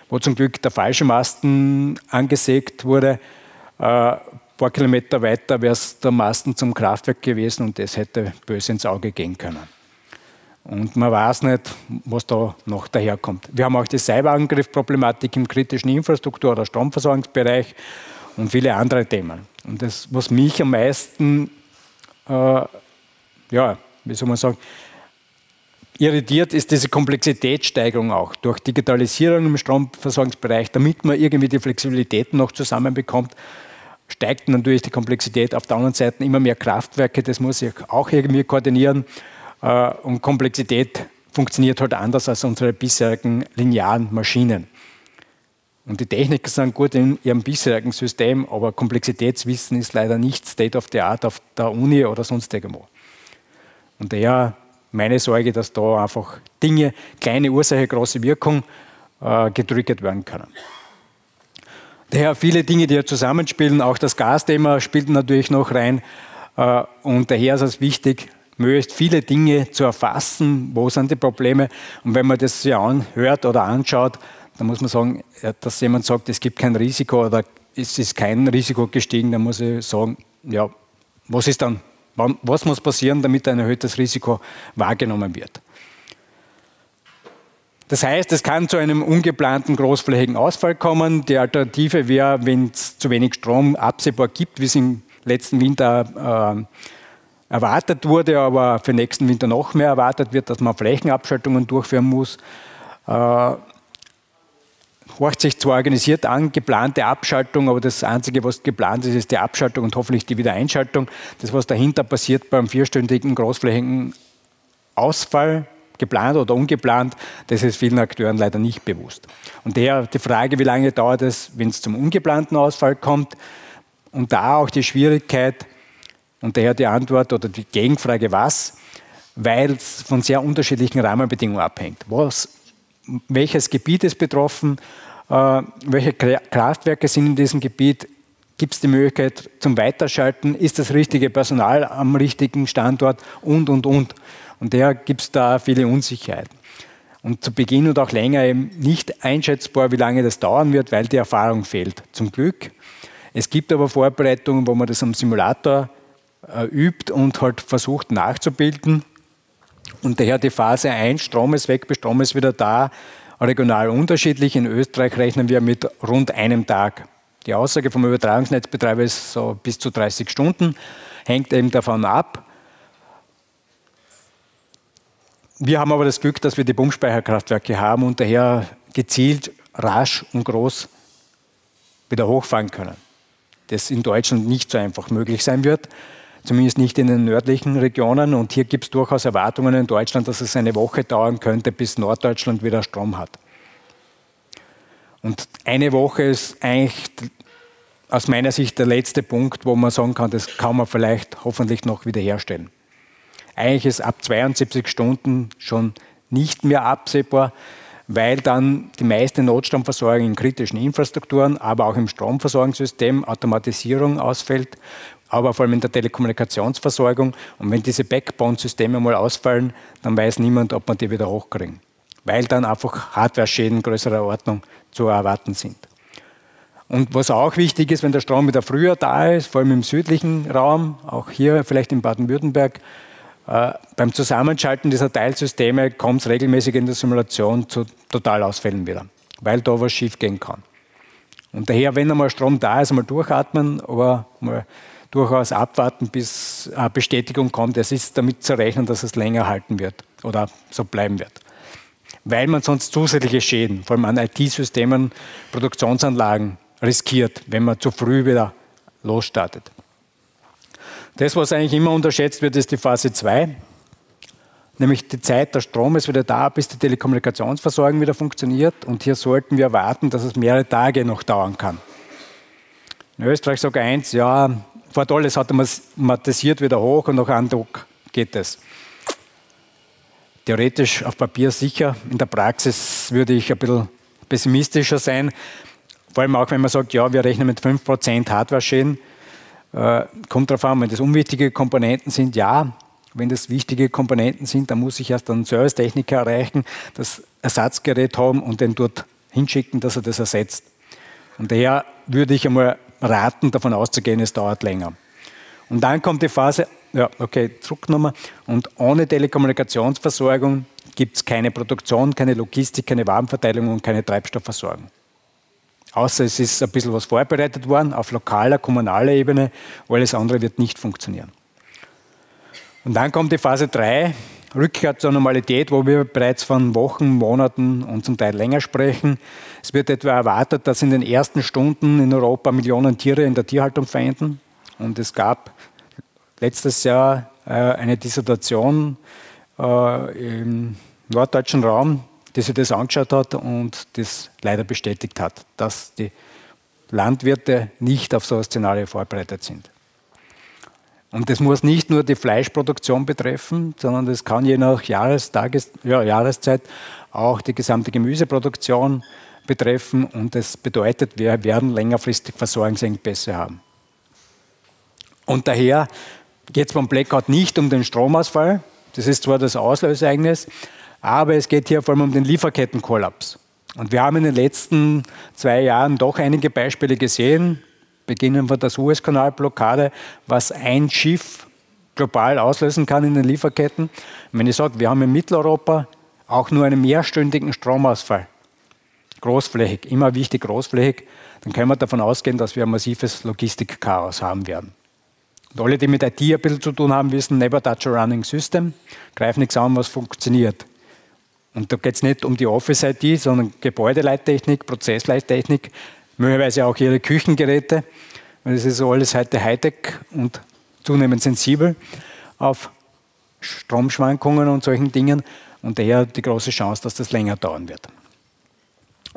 wo zum Glück der falsche Masten angesägt wurde, äh, ein paar Kilometer weiter wäre es der Masten zum Kraftwerk gewesen und das hätte böse ins Auge gehen können. Und man weiß nicht, was da noch daherkommt. Wir haben auch die Cyberangriffproblematik im kritischen Infrastruktur- oder Stromversorgungsbereich und viele andere Themen. Und das, was mich am meisten äh, ja, wie soll man sagen, irritiert, ist diese Komplexitätssteigerung auch durch Digitalisierung im Stromversorgungsbereich, damit man irgendwie die Flexibilität noch zusammenbekommt, steigt natürlich die Komplexität. Auf der anderen Seite immer mehr Kraftwerke, das muss ich auch irgendwie koordinieren. Äh, und Komplexität funktioniert halt anders als unsere bisherigen linearen Maschinen. Und die Techniker sind gut in ihrem bisherigen System, aber Komplexitätswissen ist leider nicht State of the Art auf der Uni oder sonst irgendwo. Und daher meine Sorge, dass da einfach Dinge, kleine Ursache, große Wirkung äh, getriggert werden können. Daher viele Dinge, die ja zusammenspielen, auch das Gasthema spielt natürlich noch rein. Äh, und daher ist es wichtig, möglichst viele Dinge zu erfassen, wo sind die Probleme. Und wenn man das sich anhört oder anschaut, da muss man sagen, dass jemand sagt, es gibt kein Risiko oder es ist kein Risiko gestiegen, dann muss ich sagen, ja, was ist dann? Was muss passieren, damit ein erhöhtes Risiko wahrgenommen wird? Das heißt, es kann zu einem ungeplanten großflächigen Ausfall kommen. Die Alternative wäre, wenn es zu wenig Strom absehbar gibt, wie es im letzten Winter äh, erwartet wurde, aber für nächsten Winter noch mehr erwartet wird, dass man Flächenabschaltungen durchführen muss. Äh, horcht sich zwar organisiert an, geplante Abschaltung, aber das Einzige, was geplant ist, ist die Abschaltung und hoffentlich die Wiedereinschaltung. Das, was dahinter passiert beim vierstündigen großflächigen Ausfall, geplant oder ungeplant, das ist vielen Akteuren leider nicht bewusst. Und daher die Frage, wie lange dauert es, wenn es zum ungeplanten Ausfall kommt? Und da auch die Schwierigkeit, Und daher die Antwort oder die Gegenfrage, was? Weil es von sehr unterschiedlichen Rahmenbedingungen abhängt. Was, welches Gebiet ist betroffen? Äh, welche Kraftwerke sind in diesem Gebiet? Gibt es die Möglichkeit zum Weiterschalten? Ist das richtige Personal am richtigen Standort? Und, und, und. Und daher gibt es da viele Unsicherheiten. Und zu Beginn und auch länger eben nicht einschätzbar, wie lange das dauern wird, weil die Erfahrung fehlt. Zum Glück. Es gibt aber Vorbereitungen, wo man das am Simulator äh, übt und halt versucht nachzubilden. Und daher die Phase 1, Strom ist weg, Strom ist wieder da, regional unterschiedlich. In Österreich rechnen wir mit rund einem Tag. Die Aussage vom Übertragungsnetzbetreiber ist so bis zu 30 Stunden, hängt eben davon ab. Wir haben aber das Glück, dass wir die Pumpspeicherkraftwerke haben und daher gezielt, rasch und groß wieder hochfahren können. Das in Deutschland nicht so einfach möglich sein wird, zumindest nicht in den nördlichen Regionen. Und hier gibt es durchaus Erwartungen in Deutschland, dass es eine Woche dauern könnte, bis Norddeutschland wieder Strom hat. Und eine Woche ist eigentlich aus meiner Sicht der letzte Punkt, wo man sagen kann, das kann man vielleicht hoffentlich noch wiederherstellen. Eigentlich ist ab 72 Stunden schon nicht mehr absehbar, weil dann die meiste Notstromversorgung in kritischen Infrastrukturen, aber auch im Stromversorgungssystem Automatisierung ausfällt, aber vor allem in der Telekommunikationsversorgung. Und wenn diese Backbone-Systeme mal ausfallen, dann weiß niemand, ob man die wieder hochkriegen, weil dann einfach Hardware-Schäden größerer Ordnung zu erwarten sind. Und was auch wichtig ist, wenn der Strom wieder früher da ist, vor allem im südlichen Raum, auch hier vielleicht in Baden-Württemberg, äh, beim Zusammenschalten dieser Teilsysteme kommt es regelmäßig in der Simulation zu Totalausfällen wieder, weil da was schief gehen kann. Und daher, wenn einmal Strom da ist, einmal durchatmen, aber mal durchaus abwarten, bis eine Bestätigung kommt. Es ist damit zu rechnen, dass es länger halten wird oder so bleiben wird weil man sonst zusätzliche Schäden, vor allem an IT-Systemen, Produktionsanlagen riskiert, wenn man zu früh wieder losstartet. Das, was eigentlich immer unterschätzt wird, ist die Phase 2, nämlich die Zeit, der Strom ist wieder da, bis die Telekommunikationsversorgung wieder funktioniert. Und hier sollten wir erwarten, dass es mehrere Tage noch dauern kann. In Österreich sogar eins, ja, fährt alles automatisiert wieder hoch und nach einem Tag geht es theoretisch auf Papier sicher. In der Praxis würde ich ein bisschen pessimistischer sein. Vor allem auch, wenn man sagt, ja, wir rechnen mit 5% Hardware-Schäden. Äh, kommt darauf an, wenn das unwichtige Komponenten sind, ja. Wenn das wichtige Komponenten sind, dann muss ich erst einen Servicetechniker erreichen, das Ersatzgerät haben und den dort hinschicken, dass er das ersetzt. Und daher würde ich einmal raten, davon auszugehen, es dauert länger. Und dann kommt die Phase, ja, okay, nochmal. Und ohne Telekommunikationsversorgung gibt es keine Produktion, keine Logistik, keine Warenverteilung und keine Treibstoffversorgung. Außer es ist ein bisschen was vorbereitet worden auf lokaler, kommunaler Ebene, alles andere wird nicht funktionieren. Und dann kommt die Phase 3, Rückkehr zur Normalität, wo wir bereits von Wochen, Monaten und zum Teil länger sprechen. Es wird etwa erwartet, dass in den ersten Stunden in Europa Millionen Tiere in der Tierhaltung verenden. Und es gab letztes Jahr äh, eine Dissertation äh, im norddeutschen Raum, die sich das angeschaut hat und das leider bestätigt hat, dass die Landwirte nicht auf so ein Szenario vorbereitet sind. Und das muss nicht nur die Fleischproduktion betreffen, sondern das kann je nach Jahres, Tages, ja, Jahreszeit auch die gesamte Gemüseproduktion betreffen. Und das bedeutet, wir werden längerfristig Versorgungsengpässe haben. Und daher geht es beim Blackout nicht um den Stromausfall. Das ist zwar das Auslöseereignis, aber es geht hier vor allem um den Lieferkettenkollaps. Und wir haben in den letzten zwei Jahren doch einige Beispiele gesehen. Beginnen wir der Suezkanalblockade, was ein Schiff global auslösen kann in den Lieferketten. Wenn ich sage, wir haben in Mitteleuropa auch nur einen mehrstündigen Stromausfall, großflächig, immer wichtig großflächig, dann können wir davon ausgehen, dass wir ein massives Logistikchaos haben werden. Und alle, die mit IT ein bisschen zu tun haben, wissen, never touch a running system. Greif nichts an, was funktioniert. Und da geht es nicht um die Office-IT, sondern Gebäudeleittechnik, Prozessleittechnik, möglicherweise auch ihre Küchengeräte. Das ist alles heute Hightech und zunehmend sensibel auf Stromschwankungen und solchen Dingen. Und daher die große Chance, dass das länger dauern wird.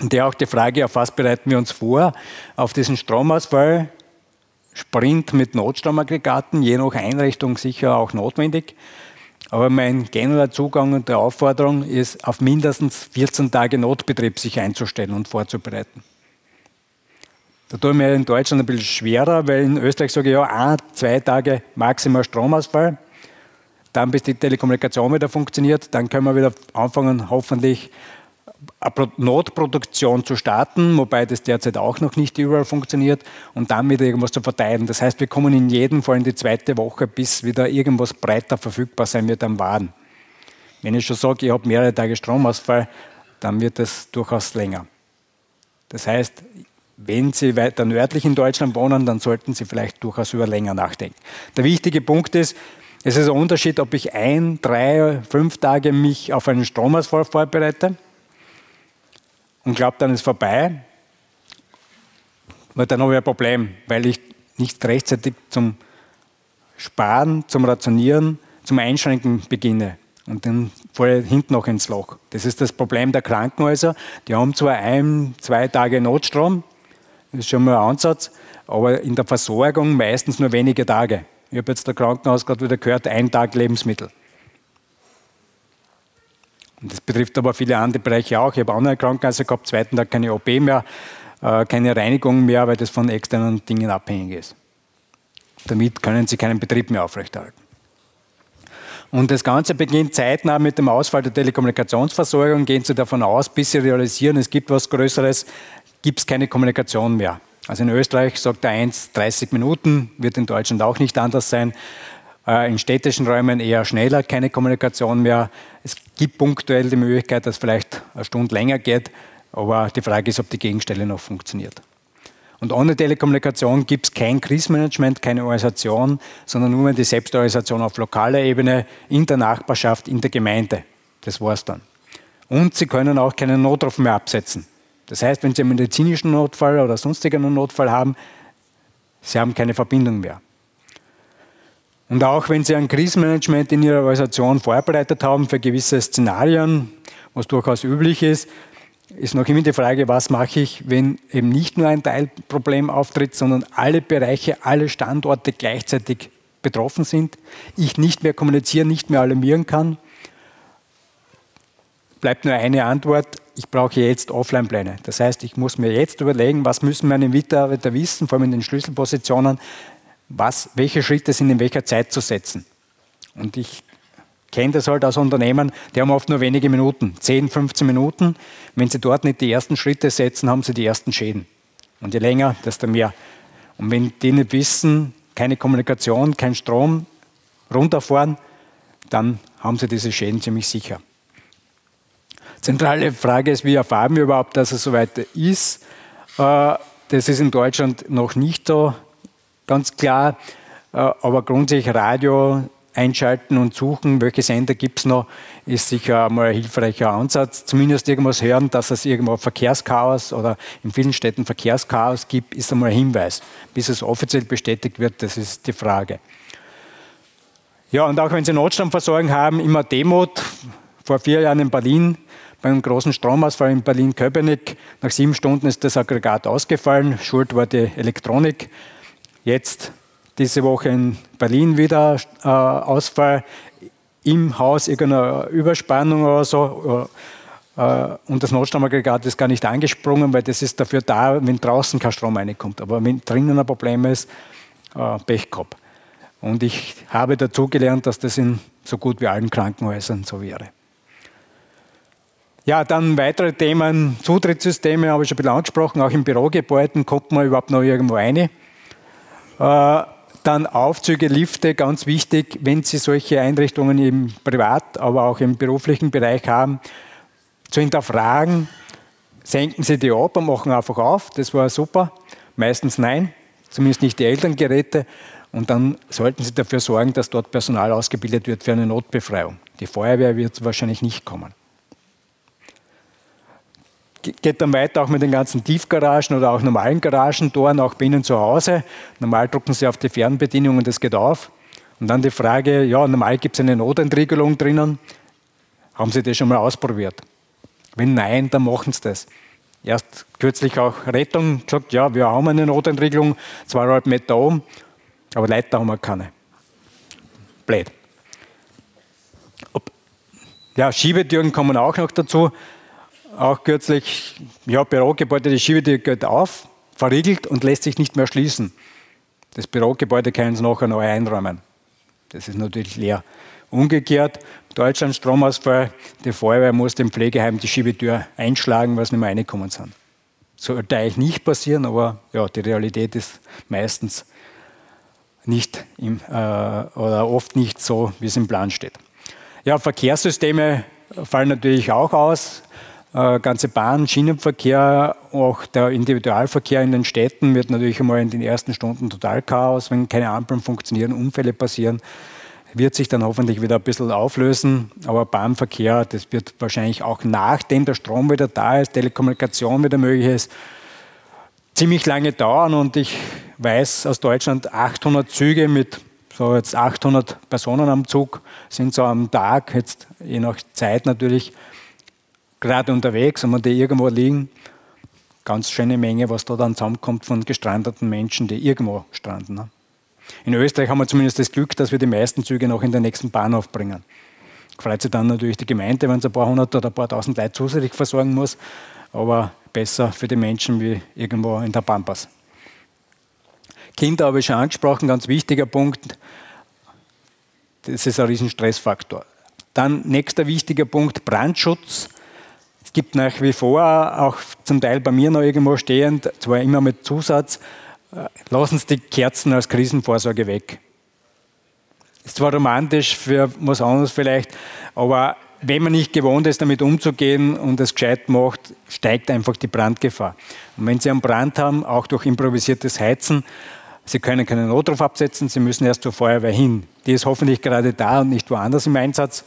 Und daher auch die Frage, auf was bereiten wir uns vor? Auf diesen Stromausfall Sprint mit Notstromaggregaten, je nach Einrichtung sicher auch notwendig. Aber mein genereller Zugang und der Aufforderung ist, auf mindestens 14 Tage Notbetrieb sich einzustellen und vorzubereiten. Da tue ich mir in Deutschland ein bisschen schwerer, weil in Österreich sage ich ja, ein, zwei Tage maximal Stromausfall. Dann, bis die Telekommunikation wieder funktioniert, dann können wir wieder anfangen, hoffentlich eine Notproduktion zu starten, wobei das derzeit auch noch nicht überall funktioniert, und dann wieder irgendwas zu verteilen. Das heißt, wir kommen in jedem Fall in die zweite Woche, bis wieder irgendwas breiter verfügbar sein wird am Waden. Wenn ich schon sage, ich habe mehrere Tage Stromausfall, dann wird das durchaus länger. Das heißt, wenn Sie weiter nördlich in Deutschland wohnen, dann sollten Sie vielleicht durchaus über länger nachdenken. Der wichtige Punkt ist, es ist ein Unterschied, ob ich ein, drei, fünf Tage mich auf einen Stromausfall vorbereite und glaube, dann ist vorbei. Weil dann habe ich ein Problem, weil ich nicht rechtzeitig zum Sparen, zum Rationieren, zum Einschränken beginne. Und dann falle ich hinten noch ins Loch. Das ist das Problem der Krankenhäuser. Die haben zwar ein, zwei Tage Notstrom, das ist schon mal ein Ansatz, aber in der Versorgung meistens nur wenige Tage. Ich habe jetzt der Krankenhaus gerade wieder gehört, ein Tag Lebensmittel. Und das betrifft aber viele andere Bereiche auch. Ich habe andere Krankenhäuser gehabt, zweiten Tag keine OP mehr, äh, keine Reinigung mehr, weil das von externen Dingen abhängig ist. Damit können Sie keinen Betrieb mehr aufrechterhalten. Und das Ganze beginnt zeitnah mit dem Ausfall der Telekommunikationsversorgung. Gehen Sie davon aus, bis Sie realisieren, es gibt was Größeres, gibt es keine Kommunikation mehr. Also in Österreich sagt der 1 30 Minuten, wird in Deutschland auch nicht anders sein. Äh, in städtischen Räumen eher schneller, keine Kommunikation mehr. Es gibt punktuell die Möglichkeit, dass vielleicht eine Stunde länger geht, aber die Frage ist, ob die Gegenstelle noch funktioniert. Und ohne Telekommunikation gibt es kein Krisenmanagement, keine Organisation, sondern nur die Selbstorganisation auf lokaler Ebene, in der Nachbarschaft, in der Gemeinde. Das war's dann. Und Sie können auch keinen Notruf mehr absetzen. Das heißt, wenn Sie einen medizinischen Notfall oder sonstigen Notfall haben, Sie haben keine Verbindung mehr. Und auch wenn Sie ein Krisenmanagement in Ihrer Organisation vorbereitet haben für gewisse Szenarien, was durchaus üblich ist, ist noch immer die Frage, was mache ich, wenn eben nicht nur ein Teilproblem auftritt, sondern alle Bereiche, alle Standorte gleichzeitig betroffen sind, ich nicht mehr kommunizieren, nicht mehr alarmieren kann. Bleibt nur eine Antwort, ich brauche jetzt Offline-Pläne. Das heißt, ich muss mir jetzt überlegen, was müssen meine Mitarbeiter wissen, vor allem in den Schlüsselpositionen, was, welche Schritte sind in welcher Zeit zu setzen. Und ich kenne das halt aus Unternehmen, die haben oft nur wenige Minuten, 10, 15 Minuten. Wenn sie dort nicht die ersten Schritte setzen, haben sie die ersten Schäden. Und je länger, desto mehr. Und wenn die nicht wissen, keine Kommunikation, kein Strom, runterfahren, dann haben sie diese Schäden ziemlich sicher. Zentrale Frage ist, wie erfahren wir überhaupt, dass es soweit ist? Äh, das ist in Deutschland noch nicht so ganz klar. Äh, aber grundsätzlich Radio einschalten und suchen, welche Sender gibt es noch, ist sicher mal ein hilfreicher Ansatz. Zumindest irgendwas hören, dass es irgendwo Verkehrschaos oder in vielen Städten Verkehrschaos gibt, ist einmal ein Hinweis. Bis es offiziell bestätigt wird, das ist die Frage. Ja, und auch wenn Sie Notstromversorgung haben, immer Demut. Vor vier Jahren in Berlin, beim großen Stromausfall in Berlin-Köpenick, nach sieben Stunden ist das Aggregat ausgefallen. Schuld war die Elektronik. Jetzt diese Woche in Berlin wieder äh, Ausfall im Haus, irgendeine Überspannung oder so. Äh, und das Notstromaggregat ist gar nicht angesprungen, weil das ist dafür da, wenn draußen kein Strom reinkommt. Aber wenn drinnen ein Problem ist, äh, Pech gehabt. Und ich habe dazugelernt, dass das in so gut wie allen Krankenhäusern so wäre. Ja, dann weitere Themen, Zutrittssysteme habe ich schon ein bisschen angesprochen, auch in Bürogebäuden kommt man überhaupt noch irgendwo rein. Äh, dann Aufzüge, Lifte, ganz wichtig, wenn Sie solche Einrichtungen im Privat, aber auch im beruflichen Bereich haben, zu hinterfragen, senken Sie die ab und machen einfach auf, das war super. Meistens nein, zumindest nicht die Elterngeräte. Und dann sollten Sie dafür sorgen, dass dort Personal ausgebildet wird für eine Notbefreiung. Die Feuerwehr wird wahrscheinlich nicht kommen geht dann weiter auch mit den ganzen Tiefgaragen oder auch normalen Garagentoren, auch bei Ihnen zu Hause. Normal drucken Sie auf die Fernbedienung und das geht auf. Und dann die Frage, ja, normal gibt es eine Notentriegelung drinnen. Haben Sie das schon mal ausprobiert? Wenn nein, dann machen Sie das. Erst kürzlich auch Rettung gesagt, ja, wir haben eine Notentwicklung, zweieinhalb Meter oben, aber Leiter haben wir keine. Blöd. Ja, Schiebetüren kommen auch noch dazu. Auch kürzlich, ja, Bürogebäude, die Schiebetür geht auf, verriegelt und lässt sich nicht mehr schließen. Das Bürogebäude können Sie nachher neu einräumen. Das ist natürlich leer. Umgekehrt, Deutschland Stromausfall, die Feuerwehr muss dem Pflegeheim die Schiebetür einschlagen, weil sie nicht mehr reinkommen sind. Sollte eigentlich nicht passieren, aber ja, die Realität ist meistens nicht im, äh, oder oft nicht so, wie es im Plan steht. Ja, Verkehrssysteme fallen natürlich auch aus. Äh, ganze Bahn, Schienenverkehr, auch der Individualverkehr in den Städten wird natürlich einmal in den ersten Stunden total Chaos, wenn keine Ampeln funktionieren, Unfälle passieren. Wird sich dann hoffentlich wieder ein bisschen auflösen, aber Bahnverkehr, das wird wahrscheinlich auch nachdem der Strom wieder da ist, Telekommunikation wieder möglich ist, ziemlich lange dauern und ich weiß aus Deutschland 800 Züge mit so jetzt 800 Personen am Zug sind so am Tag, jetzt je nach Zeit natürlich, gerade unterwegs und wenn die irgendwo liegen, ganz schöne Menge, was da dann zusammenkommt von gestrandeten Menschen, die irgendwo stranden. Ne? In Österreich haben wir zumindest das Glück, dass wir die meisten Züge noch in den nächsten Bahnhof bringen. Freut sich dann natürlich die Gemeinde, wenn es ein paar hundert oder ein paar tausend Leute zusätzlich versorgen muss, aber besser für die Menschen wie irgendwo in der Pampas. Kinder habe ich schon angesprochen, ganz wichtiger Punkt. Das ist ein Riesenstressfaktor. Dann nächster wichtiger Punkt, Brandschutz. Es gibt nach wie vor, auch zum Teil bei mir noch irgendwo stehend, zwar immer mit Zusatz, äh, lassen Sie die Kerzen als Krisenvorsorge weg. Ist zwar romantisch für was anderes vielleicht, aber wenn man nicht gewohnt ist, damit umzugehen und es gescheit macht, steigt einfach die Brandgefahr. Und wenn Sie einen Brand haben, auch durch improvisiertes Heizen, Sie können keinen Notruf absetzen, Sie müssen erst zur Feuerwehr hin. Die ist hoffentlich gerade da und nicht woanders im Einsatz.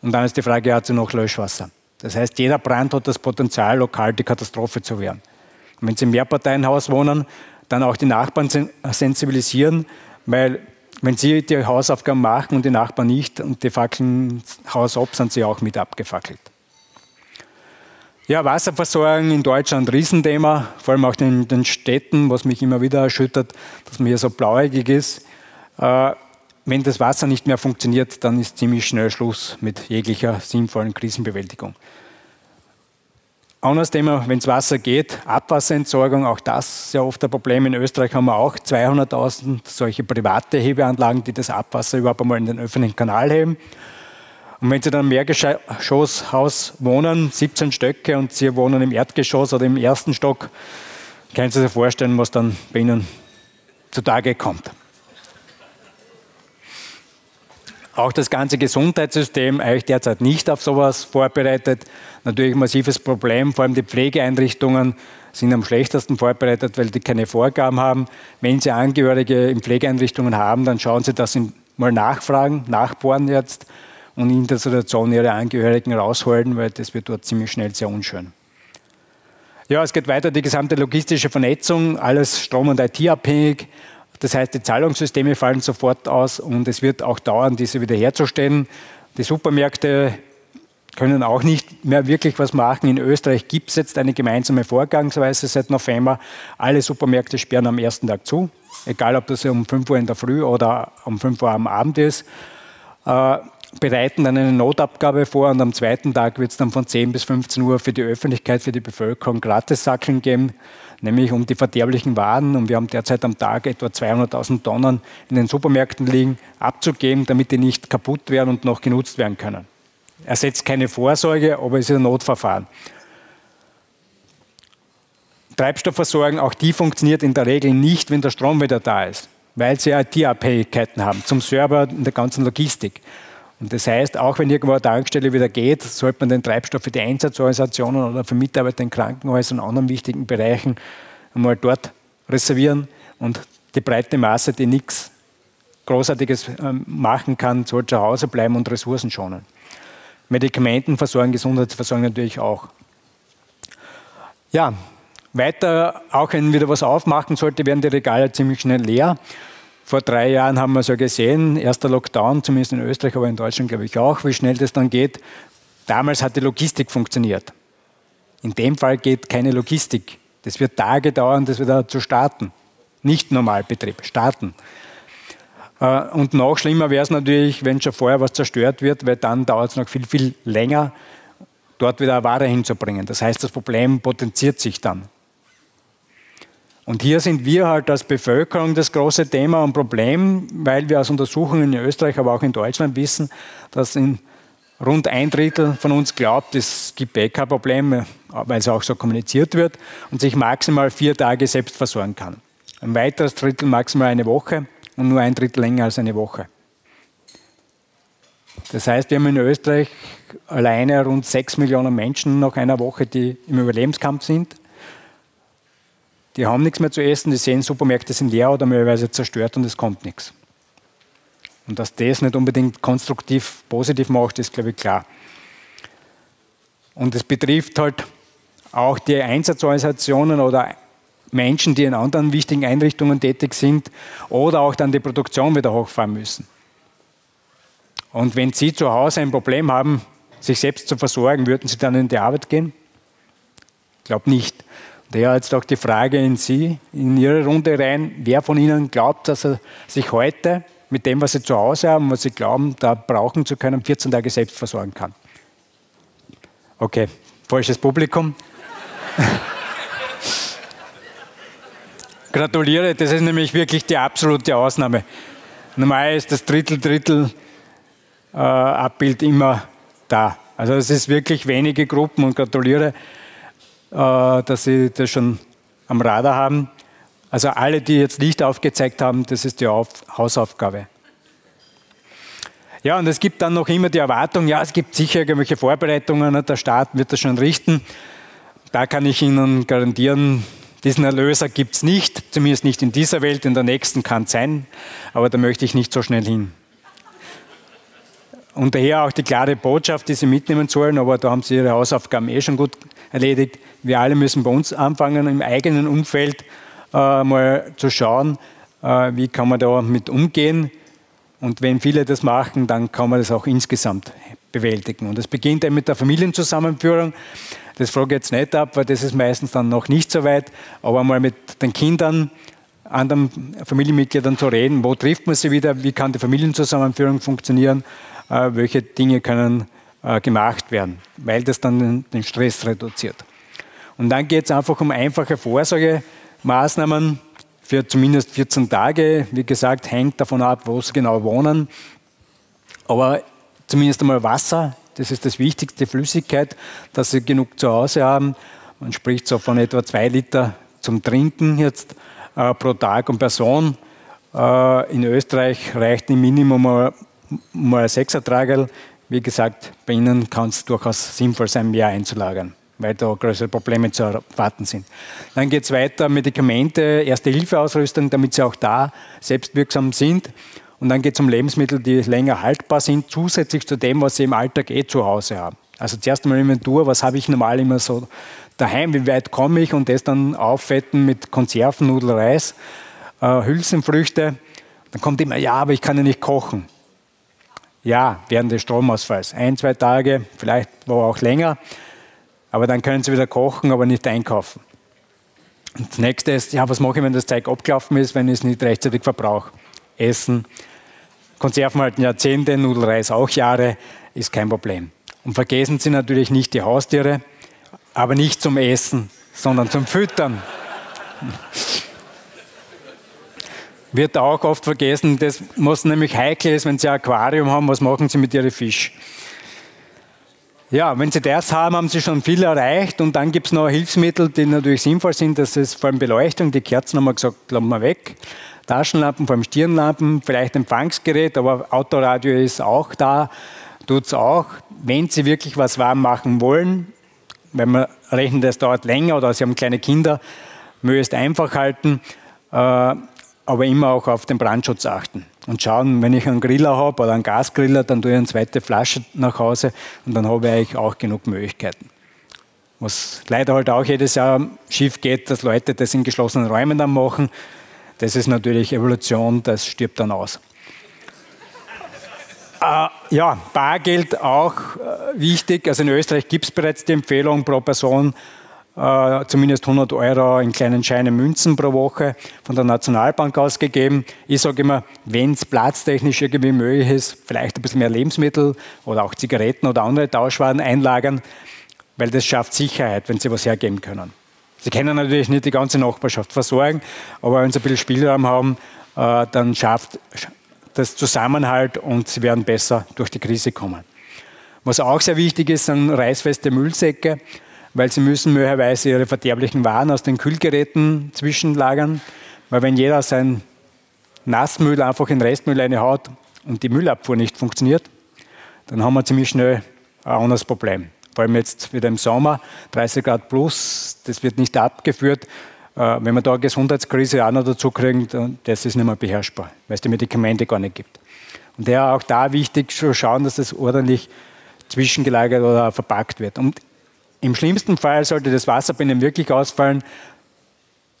Und dann ist die Frage, hat sie noch Löschwasser? Das heißt, jeder Brand hat das Potenzial, lokal die Katastrophe zu werden. Wenn Sie im Mehrparteienhaus wohnen, dann auch die Nachbarn sensibilisieren, weil wenn Sie die Hausaufgaben machen und die Nachbarn nicht und die fackeln Haus ab, sind sie auch mit abgefackelt. Ja, Wasserversorgung in Deutschland Riesenthema, vor allem auch in den Städten, was mich immer wieder erschüttert, dass man hier so blauäugig ist. Äh, wenn das Wasser nicht mehr funktioniert, dann ist ziemlich schnell Schluss mit jeglicher sinnvollen Krisenbewältigung. Anderes Thema, wenn es Wasser geht, Abwasserentsorgung, auch das sehr oft ein Problem. In Österreich haben wir auch 200.000 solche private Hebeanlagen, die das Abwasser überhaupt einmal in den öffentlichen Kanal heben. Und wenn Sie dann im Mehrgeschosshaus wohnen, 17 Stöcke, und Sie wohnen im Erdgeschoss oder im ersten Stock, können Sie sich vorstellen, was dann bei Ihnen zutage kommt. Auch das ganze Gesundheitssystem eigentlich derzeit nicht auf sowas vorbereitet. Natürlich ein massives Problem, vor allem die Pflegeeinrichtungen sind am schlechtesten vorbereitet, weil die keine Vorgaben haben. Wenn Sie Angehörige in Pflegeeinrichtungen haben, dann schauen Sie, dass Sie mal nachfragen, nachbohren jetzt und in der Situation Ihre Angehörigen rausholen, weil das wird dort ziemlich schnell sehr unschön. Ja, es geht weiter die gesamte logistische Vernetzung, alles Strom- und IT-abhängig. Das heißt, die Zahlungssysteme fallen sofort aus und es wird auch dauern, diese wiederherzustellen. Die Supermärkte können auch nicht mehr wirklich was machen. In Österreich gibt es jetzt eine gemeinsame Vorgangsweise seit November. Alle Supermärkte sperren am ersten Tag zu, egal ob das um 5 Uhr in der Früh oder um 5 Uhr am Abend ist. Äh, bereiten dann eine Notabgabe vor und am zweiten Tag wird es dann von 10 bis 15 Uhr für die Öffentlichkeit, für die Bevölkerung Gratissackeln geben nämlich um die verderblichen Waren. Und wir haben derzeit am Tag etwa 200.000 Tonnen in den Supermärkten liegen, abzugeben, damit die nicht kaputt werden und noch genutzt werden können. Ersetzt keine Vorsorge, aber es ist ein Notverfahren. Treibstoffversorgung, auch die funktioniert in der Regel nicht, wenn der Strom wieder da ist, weil sie IT-Abhängigkeiten haben zum Server in der ganzen Logistik. Das heißt, auch wenn irgendwo eine Tankstelle wieder geht, sollte man den Treibstoff für die Einsatzorganisationen oder für Mitarbeiter in Krankenhäusern und anderen wichtigen Bereichen einmal dort reservieren. Und die breite Masse, die nichts Großartiges ähm, machen kann, sollte zu Hause bleiben und Ressourcen schonen. Medikamentenversorgung, Gesundheitsversorgung natürlich auch. Ja, weiter, auch wenn wieder was aufmachen sollte, werden die Regale ziemlich schnell leer. Vor drei Jahren haben wir es ja gesehen, erster Lockdown, zumindest in Österreich, aber in Deutschland glaube ich auch, wie schnell das dann geht. Damals hat die Logistik funktioniert. In dem Fall geht keine Logistik. Das wird Tage dauern, das wieder zu starten. Nicht Normalbetrieb, starten. Äh, und noch schlimmer wäre es natürlich, wenn schon vorher was zerstört wird, weil dann dauert es noch viel, viel länger, dort wieder eine Ware hinzubringen. Das heißt, das Problem potenziert sich dann. Und hier sind wir halt als Bevölkerung das große Thema und Problem, weil wir aus Untersuchungen in Österreich, aber auch in Deutschland wissen, dass in rund ein Drittel von uns glaubt, es gibt eh kein Problem, weil es auch so kommuniziert wird und sich maximal vier Tage selbst versorgen kann. Ein weiteres Drittel maximal eine Woche und nur ein Drittel länger als eine Woche. Das heißt, wir haben in Österreich alleine rund sechs Millionen Menschen nach einer Woche, die im Überlebenskampf sind. Die haben nichts mehr zu essen, die sehen, Supermärkte sind leer oder möglicherweise zerstört und es kommt nichts. Und dass das nicht unbedingt konstruktiv positiv macht, ist, glaube ich, klar. Und es betrifft halt auch die Einsatzorganisationen oder Menschen, die in anderen wichtigen Einrichtungen tätig sind oder auch dann die Produktion wieder hochfahren müssen. Und wenn Sie zu Hause ein Problem haben, sich selbst zu versorgen, würden Sie dann in die Arbeit gehen? Ich glaube nicht. Daher jetzt auch die Frage in Sie, in Ihre Runde rein, wer von Ihnen glaubt, dass er sich heute mit dem, was Sie zu Hause haben, was Sie glauben, da brauchen zu können, 14 Tage selbst versorgen kann? Okay, falsches Publikum. Gratuliere, das ist nämlich wirklich die absolute Ausnahme. Normal ist das Drittel-Drittel-Abbild äh, immer da. Also es ist wirklich wenige Gruppen und gratuliere, dass Sie das schon am Radar haben. Also alle, die jetzt nicht aufgezeigt haben, das ist die Auf Hausaufgabe. Ja, und es gibt dann noch immer die Erwartung, ja, es gibt sicher irgendwelche Vorbereitungen, der Staat wird das schon richten. Da kann ich Ihnen garantieren, diesen Erlöser gibt es nicht, zumindest nicht in dieser Welt, in der nächsten kann es sein, aber da möchte ich nicht so schnell hin. Und daher auch die klare Botschaft, die Sie mitnehmen sollen, aber da haben Sie Ihre Hausaufgaben eh schon gut erledigt. Wir alle müssen bei uns anfangen, im eigenen Umfeld äh, mal zu schauen, äh, wie kann man da mit umgehen. Und wenn viele das machen, dann kann man das auch insgesamt bewältigen. Und es beginnt eben mit der Familienzusammenführung. Das frage ich jetzt nicht ab, weil das ist meistens dann noch nicht so weit. Aber mal mit den Kindern, anderen Familienmitgliedern zu reden, wo trifft man sie wieder, wie kann die Familienzusammenführung funktionieren, äh, welche Dinge können äh, gemacht werden, weil das dann den Stress reduziert. Und dann geht es einfach um einfache Vorsorgemaßnahmen für zumindest 14 Tage. Wie gesagt, hängt davon ab, wo sie genau wohnen. Aber zumindest einmal Wasser das ist das Wichtigste, Flüssigkeit, dass sie genug zu Hause haben. Man spricht so von etwa zwei Liter zum Trinken jetzt äh, pro Tag und Person. Äh, in Österreich reicht im Minimum mal, mal ein Sechsertragerl. Wie gesagt, bei Ihnen kann es durchaus sinnvoll sein, mehr einzulagern, weil da größere Probleme zu erwarten sind. Dann geht es weiter, Medikamente, Erste-Hilfe-Ausrüstung, damit sie auch da selbstwirksam sind. Und dann geht es um Lebensmittel, die länger haltbar sind, zusätzlich zu dem, was Sie im Alltag eh zu Hause haben. Also zuerst einmal Inventur, was habe ich normal immer so daheim, wie weit komme ich und das dann auffetten mit Konserven, Nudel, Reis, äh, Hülsenfrüchte. Dann kommt immer, ja, aber ich kann ja nicht kochen. Ja, während des Stromausfalls. Ein, zwei Tage, vielleicht war auch länger. Aber dann können Sie wieder kochen, aber nicht einkaufen. Und das nächste ist, ja, was mache ich, wenn das Zeug abgelaufen ist, wenn ich es nicht rechtzeitig verbrauche? Essen, Konserven halten Jahrzehnte, Nudelreis auch Jahre, ist kein Problem. Und vergessen Sie natürlich nicht die Haustiere, aber nicht zum Essen, sondern zum Füttern. Wird auch oft vergessen, das was nämlich heikel ist, wenn Sie ein Aquarium haben, was machen Sie mit Ihren Fisch? Ja, wenn Sie das haben, haben Sie schon viel erreicht und dann gibt es noch Hilfsmittel, die natürlich sinnvoll sind. Das ist vor allem Beleuchtung. Die Kerzen haben wir gesagt, lassen wir weg. Taschenlampen, vor allem Stirnlampen, vielleicht Empfangsgerät, aber Autoradio ist auch da, tut es auch. Wenn Sie wirklich was warm machen wollen, wenn man rechnet, das dauert länger oder Sie haben kleine Kinder, möglichst einfach halten, äh, aber immer auch auf den Brandschutz achten. Und schauen, wenn ich einen Griller habe oder einen Gasgriller, dann tue ich eine zweite Flasche nach Hause und dann habe ich auch genug Möglichkeiten. Was leider halt auch jedes Jahr schief geht, dass Leute das in geschlossenen Räumen dann machen das ist natürlich Evolution, das stirbt dann aus. Äh, ja, Bargeld auch äh, wichtig. Also in Österreich gibt es bereits die Empfehlung pro Person äh, zumindest 100 Euro in kleinen Scheinen Münzen pro Woche von der Nationalbank ausgegeben. Ich sage immer, wenn es platztechnisch irgendwie möglich ist, vielleicht ein bisschen mehr Lebensmittel oder auch Zigaretten oder andere Tauschwaren einlagern, weil das schafft Sicherheit, wenn Sie was hergeben können. Sie können natürlich nicht die ganze Nachbarschaft versorgen, aber wenn Sie ein bisschen Spielraum haben, äh, dann schafft das Zusammenhalt und Sie werden besser durch die Krise kommen. Was auch sehr wichtig ist, sind reißfeste Müllsäcke weil sie müssen möglicherweise ihre verderblichen Waren aus den Kühlgeräten zwischenlagern, weil wenn jeder sein Nassmüll einfach in Restmüll reinhaut und die Müllabfuhr nicht funktioniert, dann haben wir ziemlich schnell ein anderes Problem. Vor allem jetzt wieder im Sommer, 30 Grad plus, das wird nicht abgeführt. Äh, wenn wir da eine Gesundheitskrise auch noch dazu kriegen, das ist nicht mehr beherrschbar, weil es die Medikamente gar nicht gibt. Und daher auch da wichtig zu schauen, dass das ordentlich zwischengelagert oder verpackt wird. Und im schlimmsten Fall sollte das Wasser bei Ihnen wirklich ausfallen.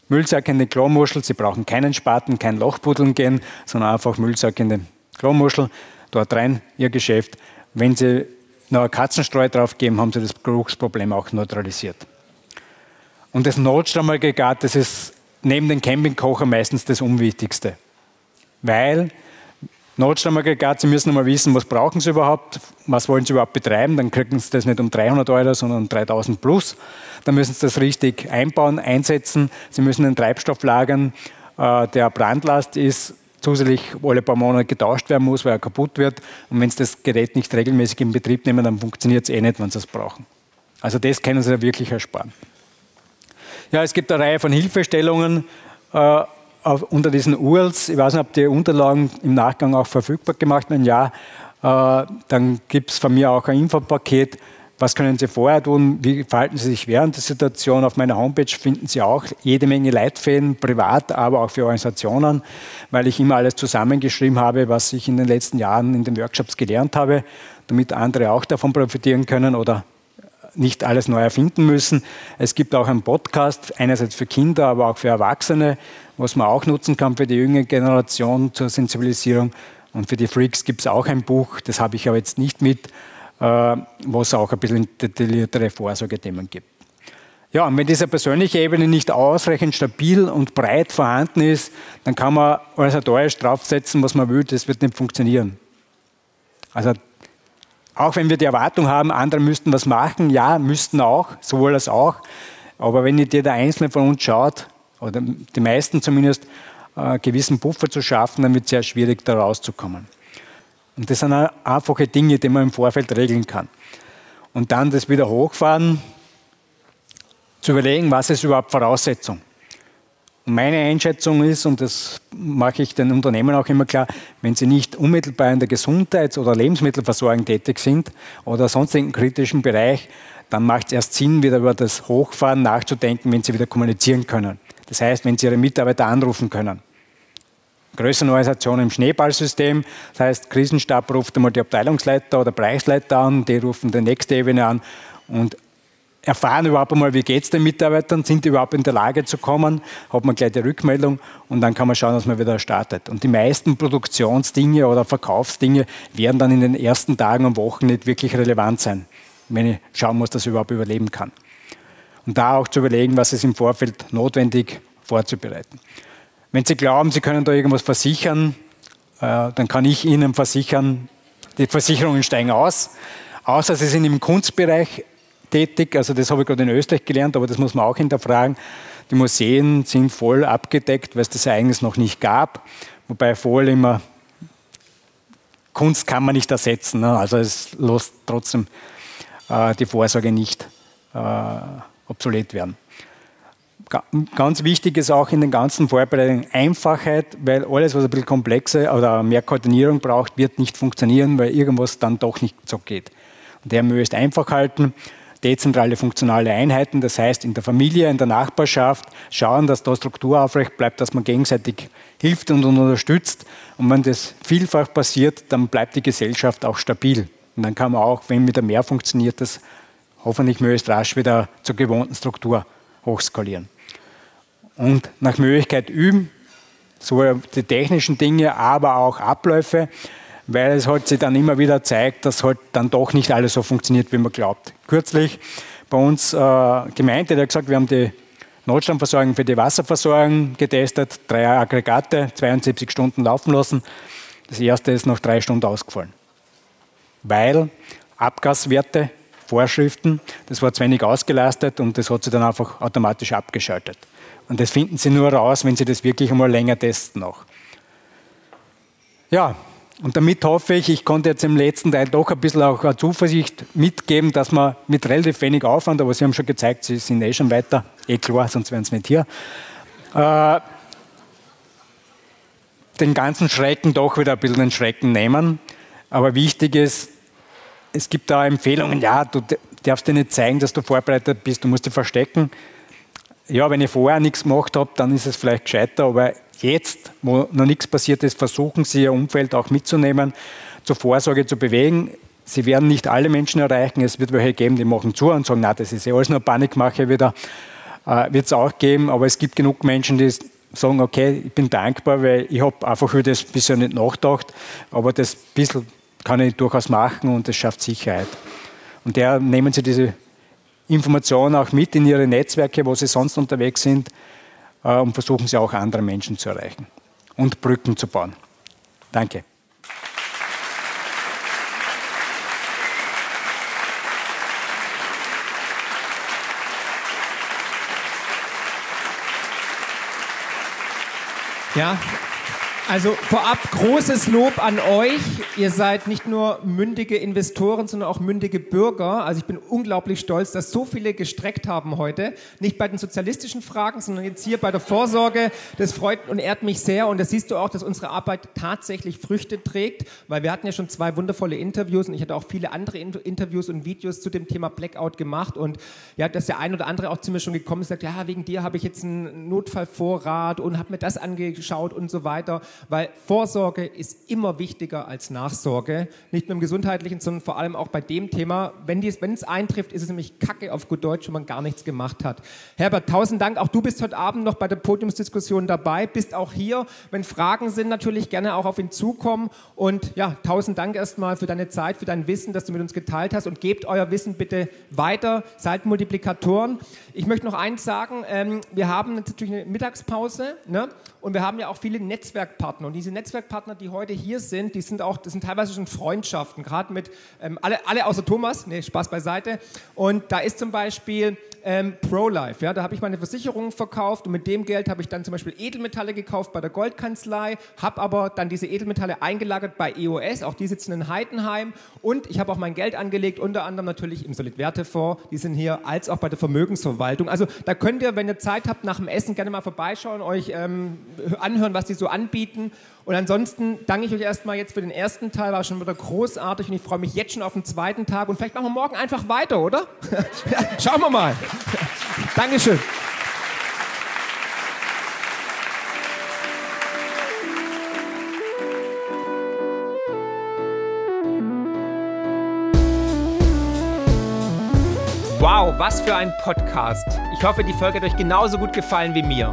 Müllsack in den Klomuschel, Sie brauchen keinen Spaten, kein Lochbuddeln gehen, sondern einfach Müllsack in den Klomuschel, dort rein Ihr Geschäft. Wenn Sie noch eine Katzenstreu drauf geben, haben Sie das Geruchsproblem auch neutralisiert. Und das Notstromaggregat, das ist neben den Campingkocher meistens das Unwichtigste. Weil Notstromaggregat, Sie müssen einmal wissen, was brauchen Sie überhaupt, was wollen Sie überhaupt betreiben, dann kriegen Sie das nicht um 300 Euro, sondern um 3000 plus. Dann müssen Sie das richtig einbauen, einsetzen. Sie müssen den Treibstoff lagern, äh, der Brandlast ist, zusätzlich alle paar Monate getauscht werden muss, weil er kaputt wird. Und wenn Sie das Gerät nicht regelmäßig in Betrieb nehmen, dann funktioniert es eh nicht, wenn Sie es brauchen. Also das können Sie ja wirklich ersparen. Ja, es gibt eine Reihe von Hilfestellungen. Auf, unter diesen URLs, ich weiß nicht, ob die Unterlagen im Nachgang auch verfügbar gemacht werden, ja, äh, dann gibt es von mir auch ein Infopaket. Was können Sie vorher tun? Wie verhalten Sie sich während der Situation? Auf meiner Homepage finden Sie auch jede Menge Leitfäden, privat, aber auch für Organisationen, weil ich immer alles zusammengeschrieben habe, was ich in den letzten Jahren in den Workshops gelernt habe, damit andere auch davon profitieren können oder nicht alles neu erfinden müssen. Es gibt auch einen Podcast, einerseits für Kinder, aber auch für Erwachsene, was man auch nutzen kann für die jüngere Generation zur Sensibilisierung. Und für die Freaks gibt es auch ein Buch, das habe ich aber jetzt nicht mit, äh, wo es auch ein bisschen detailliertere Vorsorgethemen gibt. Ja, und wenn diese persönliche Ebene nicht ausreichend stabil und breit vorhanden ist, dann kann man organisatorisch draufsetzen, was man will, das wird nicht funktionieren. Also auch wenn wir die Erwartung haben, andere müssten was machen, ja, müssten auch, sowohl als auch. Aber wenn nicht jeder Einzelne von uns schaut, oder die meisten zumindest, einen äh, gewissen Puffer zu schaffen, dann wird es sehr schwierig, da rauszukommen. Und das sind einfache Dinge, die man im Vorfeld regeln kann. Und dann das wieder hochfahren, zu überlegen, was ist überhaupt Voraussetzung. Und meine Einschätzung ist, und das mache ich den Unternehmen auch immer klar, wenn sie nicht unmittelbar in der Gesundheits- oder Lebensmittelversorgung tätig sind oder sonst in einem kritischen Bereich, dann macht es erst Sinn, wieder über das Hochfahren nachzudenken, wenn sie wieder kommunizieren können. Das heißt, wenn Sie Ihre Mitarbeiter anrufen können. Größere Organisationen im Schneeballsystem, das heißt, Krisenstab ruft einmal die Abteilungsleiter oder Bereichsleiter an, die rufen die nächste Ebene an und erfahren überhaupt einmal, wie geht es den Mitarbeitern, sind die überhaupt in der Lage zu kommen, hat man gleich die Rückmeldung und dann kann man schauen, dass man wieder startet. Und die meisten Produktionsdinge oder Verkaufsdinge werden dann in den ersten Tagen und Wochen nicht wirklich relevant sein, wenn ich schauen muss, dass ich überhaupt überleben kann und da auch zu überlegen, was ist im Vorfeld notwendig vorzubereiten. Wenn Sie glauben, Sie können da irgendwas versichern, äh, dann kann ich Ihnen versichern, die Versicherungen steigen aus. Außer Sie sind im Kunstbereich tätig, also das habe ich gerade in Österreich gelernt, aber das muss man auch hinterfragen. Die Museen sind voll abgedeckt, weil es das eigentlich noch nicht gab. Wobei voll immer Kunst kann man nicht ersetzen. Ne? Also es lässt trotzdem äh, die Vorsorge nicht äh, obsolet werden. Ganz wichtig ist auch in den ganzen Vorbereitungen Einfachheit, weil alles, was ein bisschen komplexer oder mehr Koordinierung braucht, wird nicht funktionieren, weil irgendwas dann doch nicht so geht. Und der möchte einfach halten, dezentrale funktionale Einheiten, das heißt in der Familie, in der Nachbarschaft, schauen, dass da Struktur aufrecht bleibt, dass man gegenseitig hilft und unterstützt. Und wenn das vielfach passiert, dann bleibt die Gesellschaft auch stabil. Und dann kann man auch, wenn wieder mehr funktioniert, das hoffentlich möglichst rasch wieder zur gewohnten Struktur hochskalieren. Und nach Möglichkeit üben, sowohl die technischen Dinge, aber auch Abläufe. weil es halt sich dann immer wieder zeigt, dass halt dann doch nicht alles so funktioniert, wie man glaubt. Kürzlich bei uns äh, Gemeinde, der hat gesagt, wir haben die Notstromversorgung für die Wasserversorgung getestet, drei Aggregate, 72 Stunden laufen lassen. Das erste ist nach drei Stunden ausgefallen. Weil Abgaswerte, Vorschriften, das war zu wenig ausgelastet und das hat sich dann einfach automatisch abgeschaltet. Und das finden Sie nur raus, wenn Sie das wirklich einmal länger testen noch. Ja, und damit hoffe ich, ich konnte jetzt im letzten Teil doch ein bisschen auch eine Zuversicht mitgeben, dass man mit relativ wenig Aufwand, aber Sie haben schon gezeigt, Sie sind eh schon weiter, eh klar, sonst wären Sie nicht hier, äh, den ganzen Schrecken doch wieder ein bisschen den Schrecken nehmen. Aber wichtig ist, es gibt da Empfehlungen, ja, du darfst dir nicht zeigen, dass du vorbereitet bist, du musst dich verstecken. Ja, wenn ich vorher nichts gemacht habe, dann ist es vielleicht gescheiter, aber jetzt, wo noch nichts passiert ist, versuchen Sie Ihr Umfeld auch mitzunehmen, zur Vorsorge zu bewegen. Sie werden nicht alle Menschen erreichen. Es wird welche geben, die machen zu und sagen, na, das ist ja alles nur Panikmache wieder. Äh, wird es auch geben, aber es gibt genug Menschen, die sagen, okay, ich bin dankbar, weil ich habe einfach über das bisher nicht nachgedacht, aber das bisschen kann ich durchaus machen und das schafft Sicherheit. Und der nehmen Sie diese Informationen auch mit in Ihre Netzwerke, wo Sie sonst unterwegs sind äh, und versuchen Sie auch andere Menschen zu erreichen und Brücken zu bauen. Danke. Ja, also vorab großes Lob an euch. Ihr seid nicht nur mündige Investoren, sondern auch mündige Bürger. Also ich bin unglaublich stolz, dass so viele gestreckt haben heute. Nicht bei den sozialistischen Fragen, sondern jetzt hier bei der Vorsorge. Das freut und ehrt mich sehr. Und da siehst du auch, dass unsere Arbeit tatsächlich Früchte trägt, weil wir hatten ja schon zwei wundervolle Interviews und ich hatte auch viele andere Interviews und Videos zu dem Thema Blackout gemacht. Und ja, dass der ein oder andere auch zu mir schon gekommen ist, sagt, ja, wegen dir habe ich jetzt einen Notfallvorrat und habe mir das angeschaut und so weiter weil Vorsorge ist immer wichtiger als Nachsorge. Nicht nur im gesundheitlichen, sondern vor allem auch bei dem Thema. Wenn, es eintrifft, ist es nämlich Kacke auf gut Deutsch, wenn man gar nichts gemacht hat. Herbert, tausend Dank. Auch du bist heute Abend noch bei der Podiumsdiskussion dabei, bist auch hier. Wenn Fragen sind, natürlich gerne auch auf ihn zukommen. Und ja, tausend Dank erstmal für deine Zeit, für dein Wissen, das du mit uns geteilt hast. Und gebt euer Wissen bitte weiter. Seid Multiplikatoren. Ich möchte noch eins sagen. Ähm, wir haben natürlich eine Mittagspause. Ne? Und wir haben ja auch viele Netzwerkpartner. Und diese Netzwerkpartner, die heute hier sind, die sind auch, das sind teilweise schon Freundschaften, gerade mit ähm, alle, alle außer Thomas, nee, Spaß beiseite. Und da ist zum Beispiel ähm, ProLife. Ja, da habe ich meine Versicherung verkauft und mit dem Geld habe ich dann zum Beispiel Edelmetalle gekauft bei der Goldkanzlei, habe aber dann diese Edelmetalle eingelagert bei EOS, auch die sitzen in Heidenheim und ich habe auch mein Geld angelegt, unter anderem natürlich im Solidwertefonds, die sind hier, als auch bei der Vermögensverwaltung. Also da könnt ihr, wenn ihr Zeit habt, nach dem Essen gerne mal vorbeischauen, euch ähm, anhören, was die so anbieten. Und ansonsten danke ich euch erstmal jetzt für den ersten Teil, war schon wieder großartig und ich freue mich jetzt schon auf den zweiten Tag und vielleicht machen wir morgen einfach weiter, oder? Schauen wir mal. Dankeschön. Wow, was für ein Podcast. Ich hoffe, die Folge hat euch genauso gut gefallen wie mir.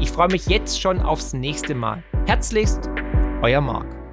Ich freue mich jetzt schon aufs nächste Mal. Herzlichst, euer Marc.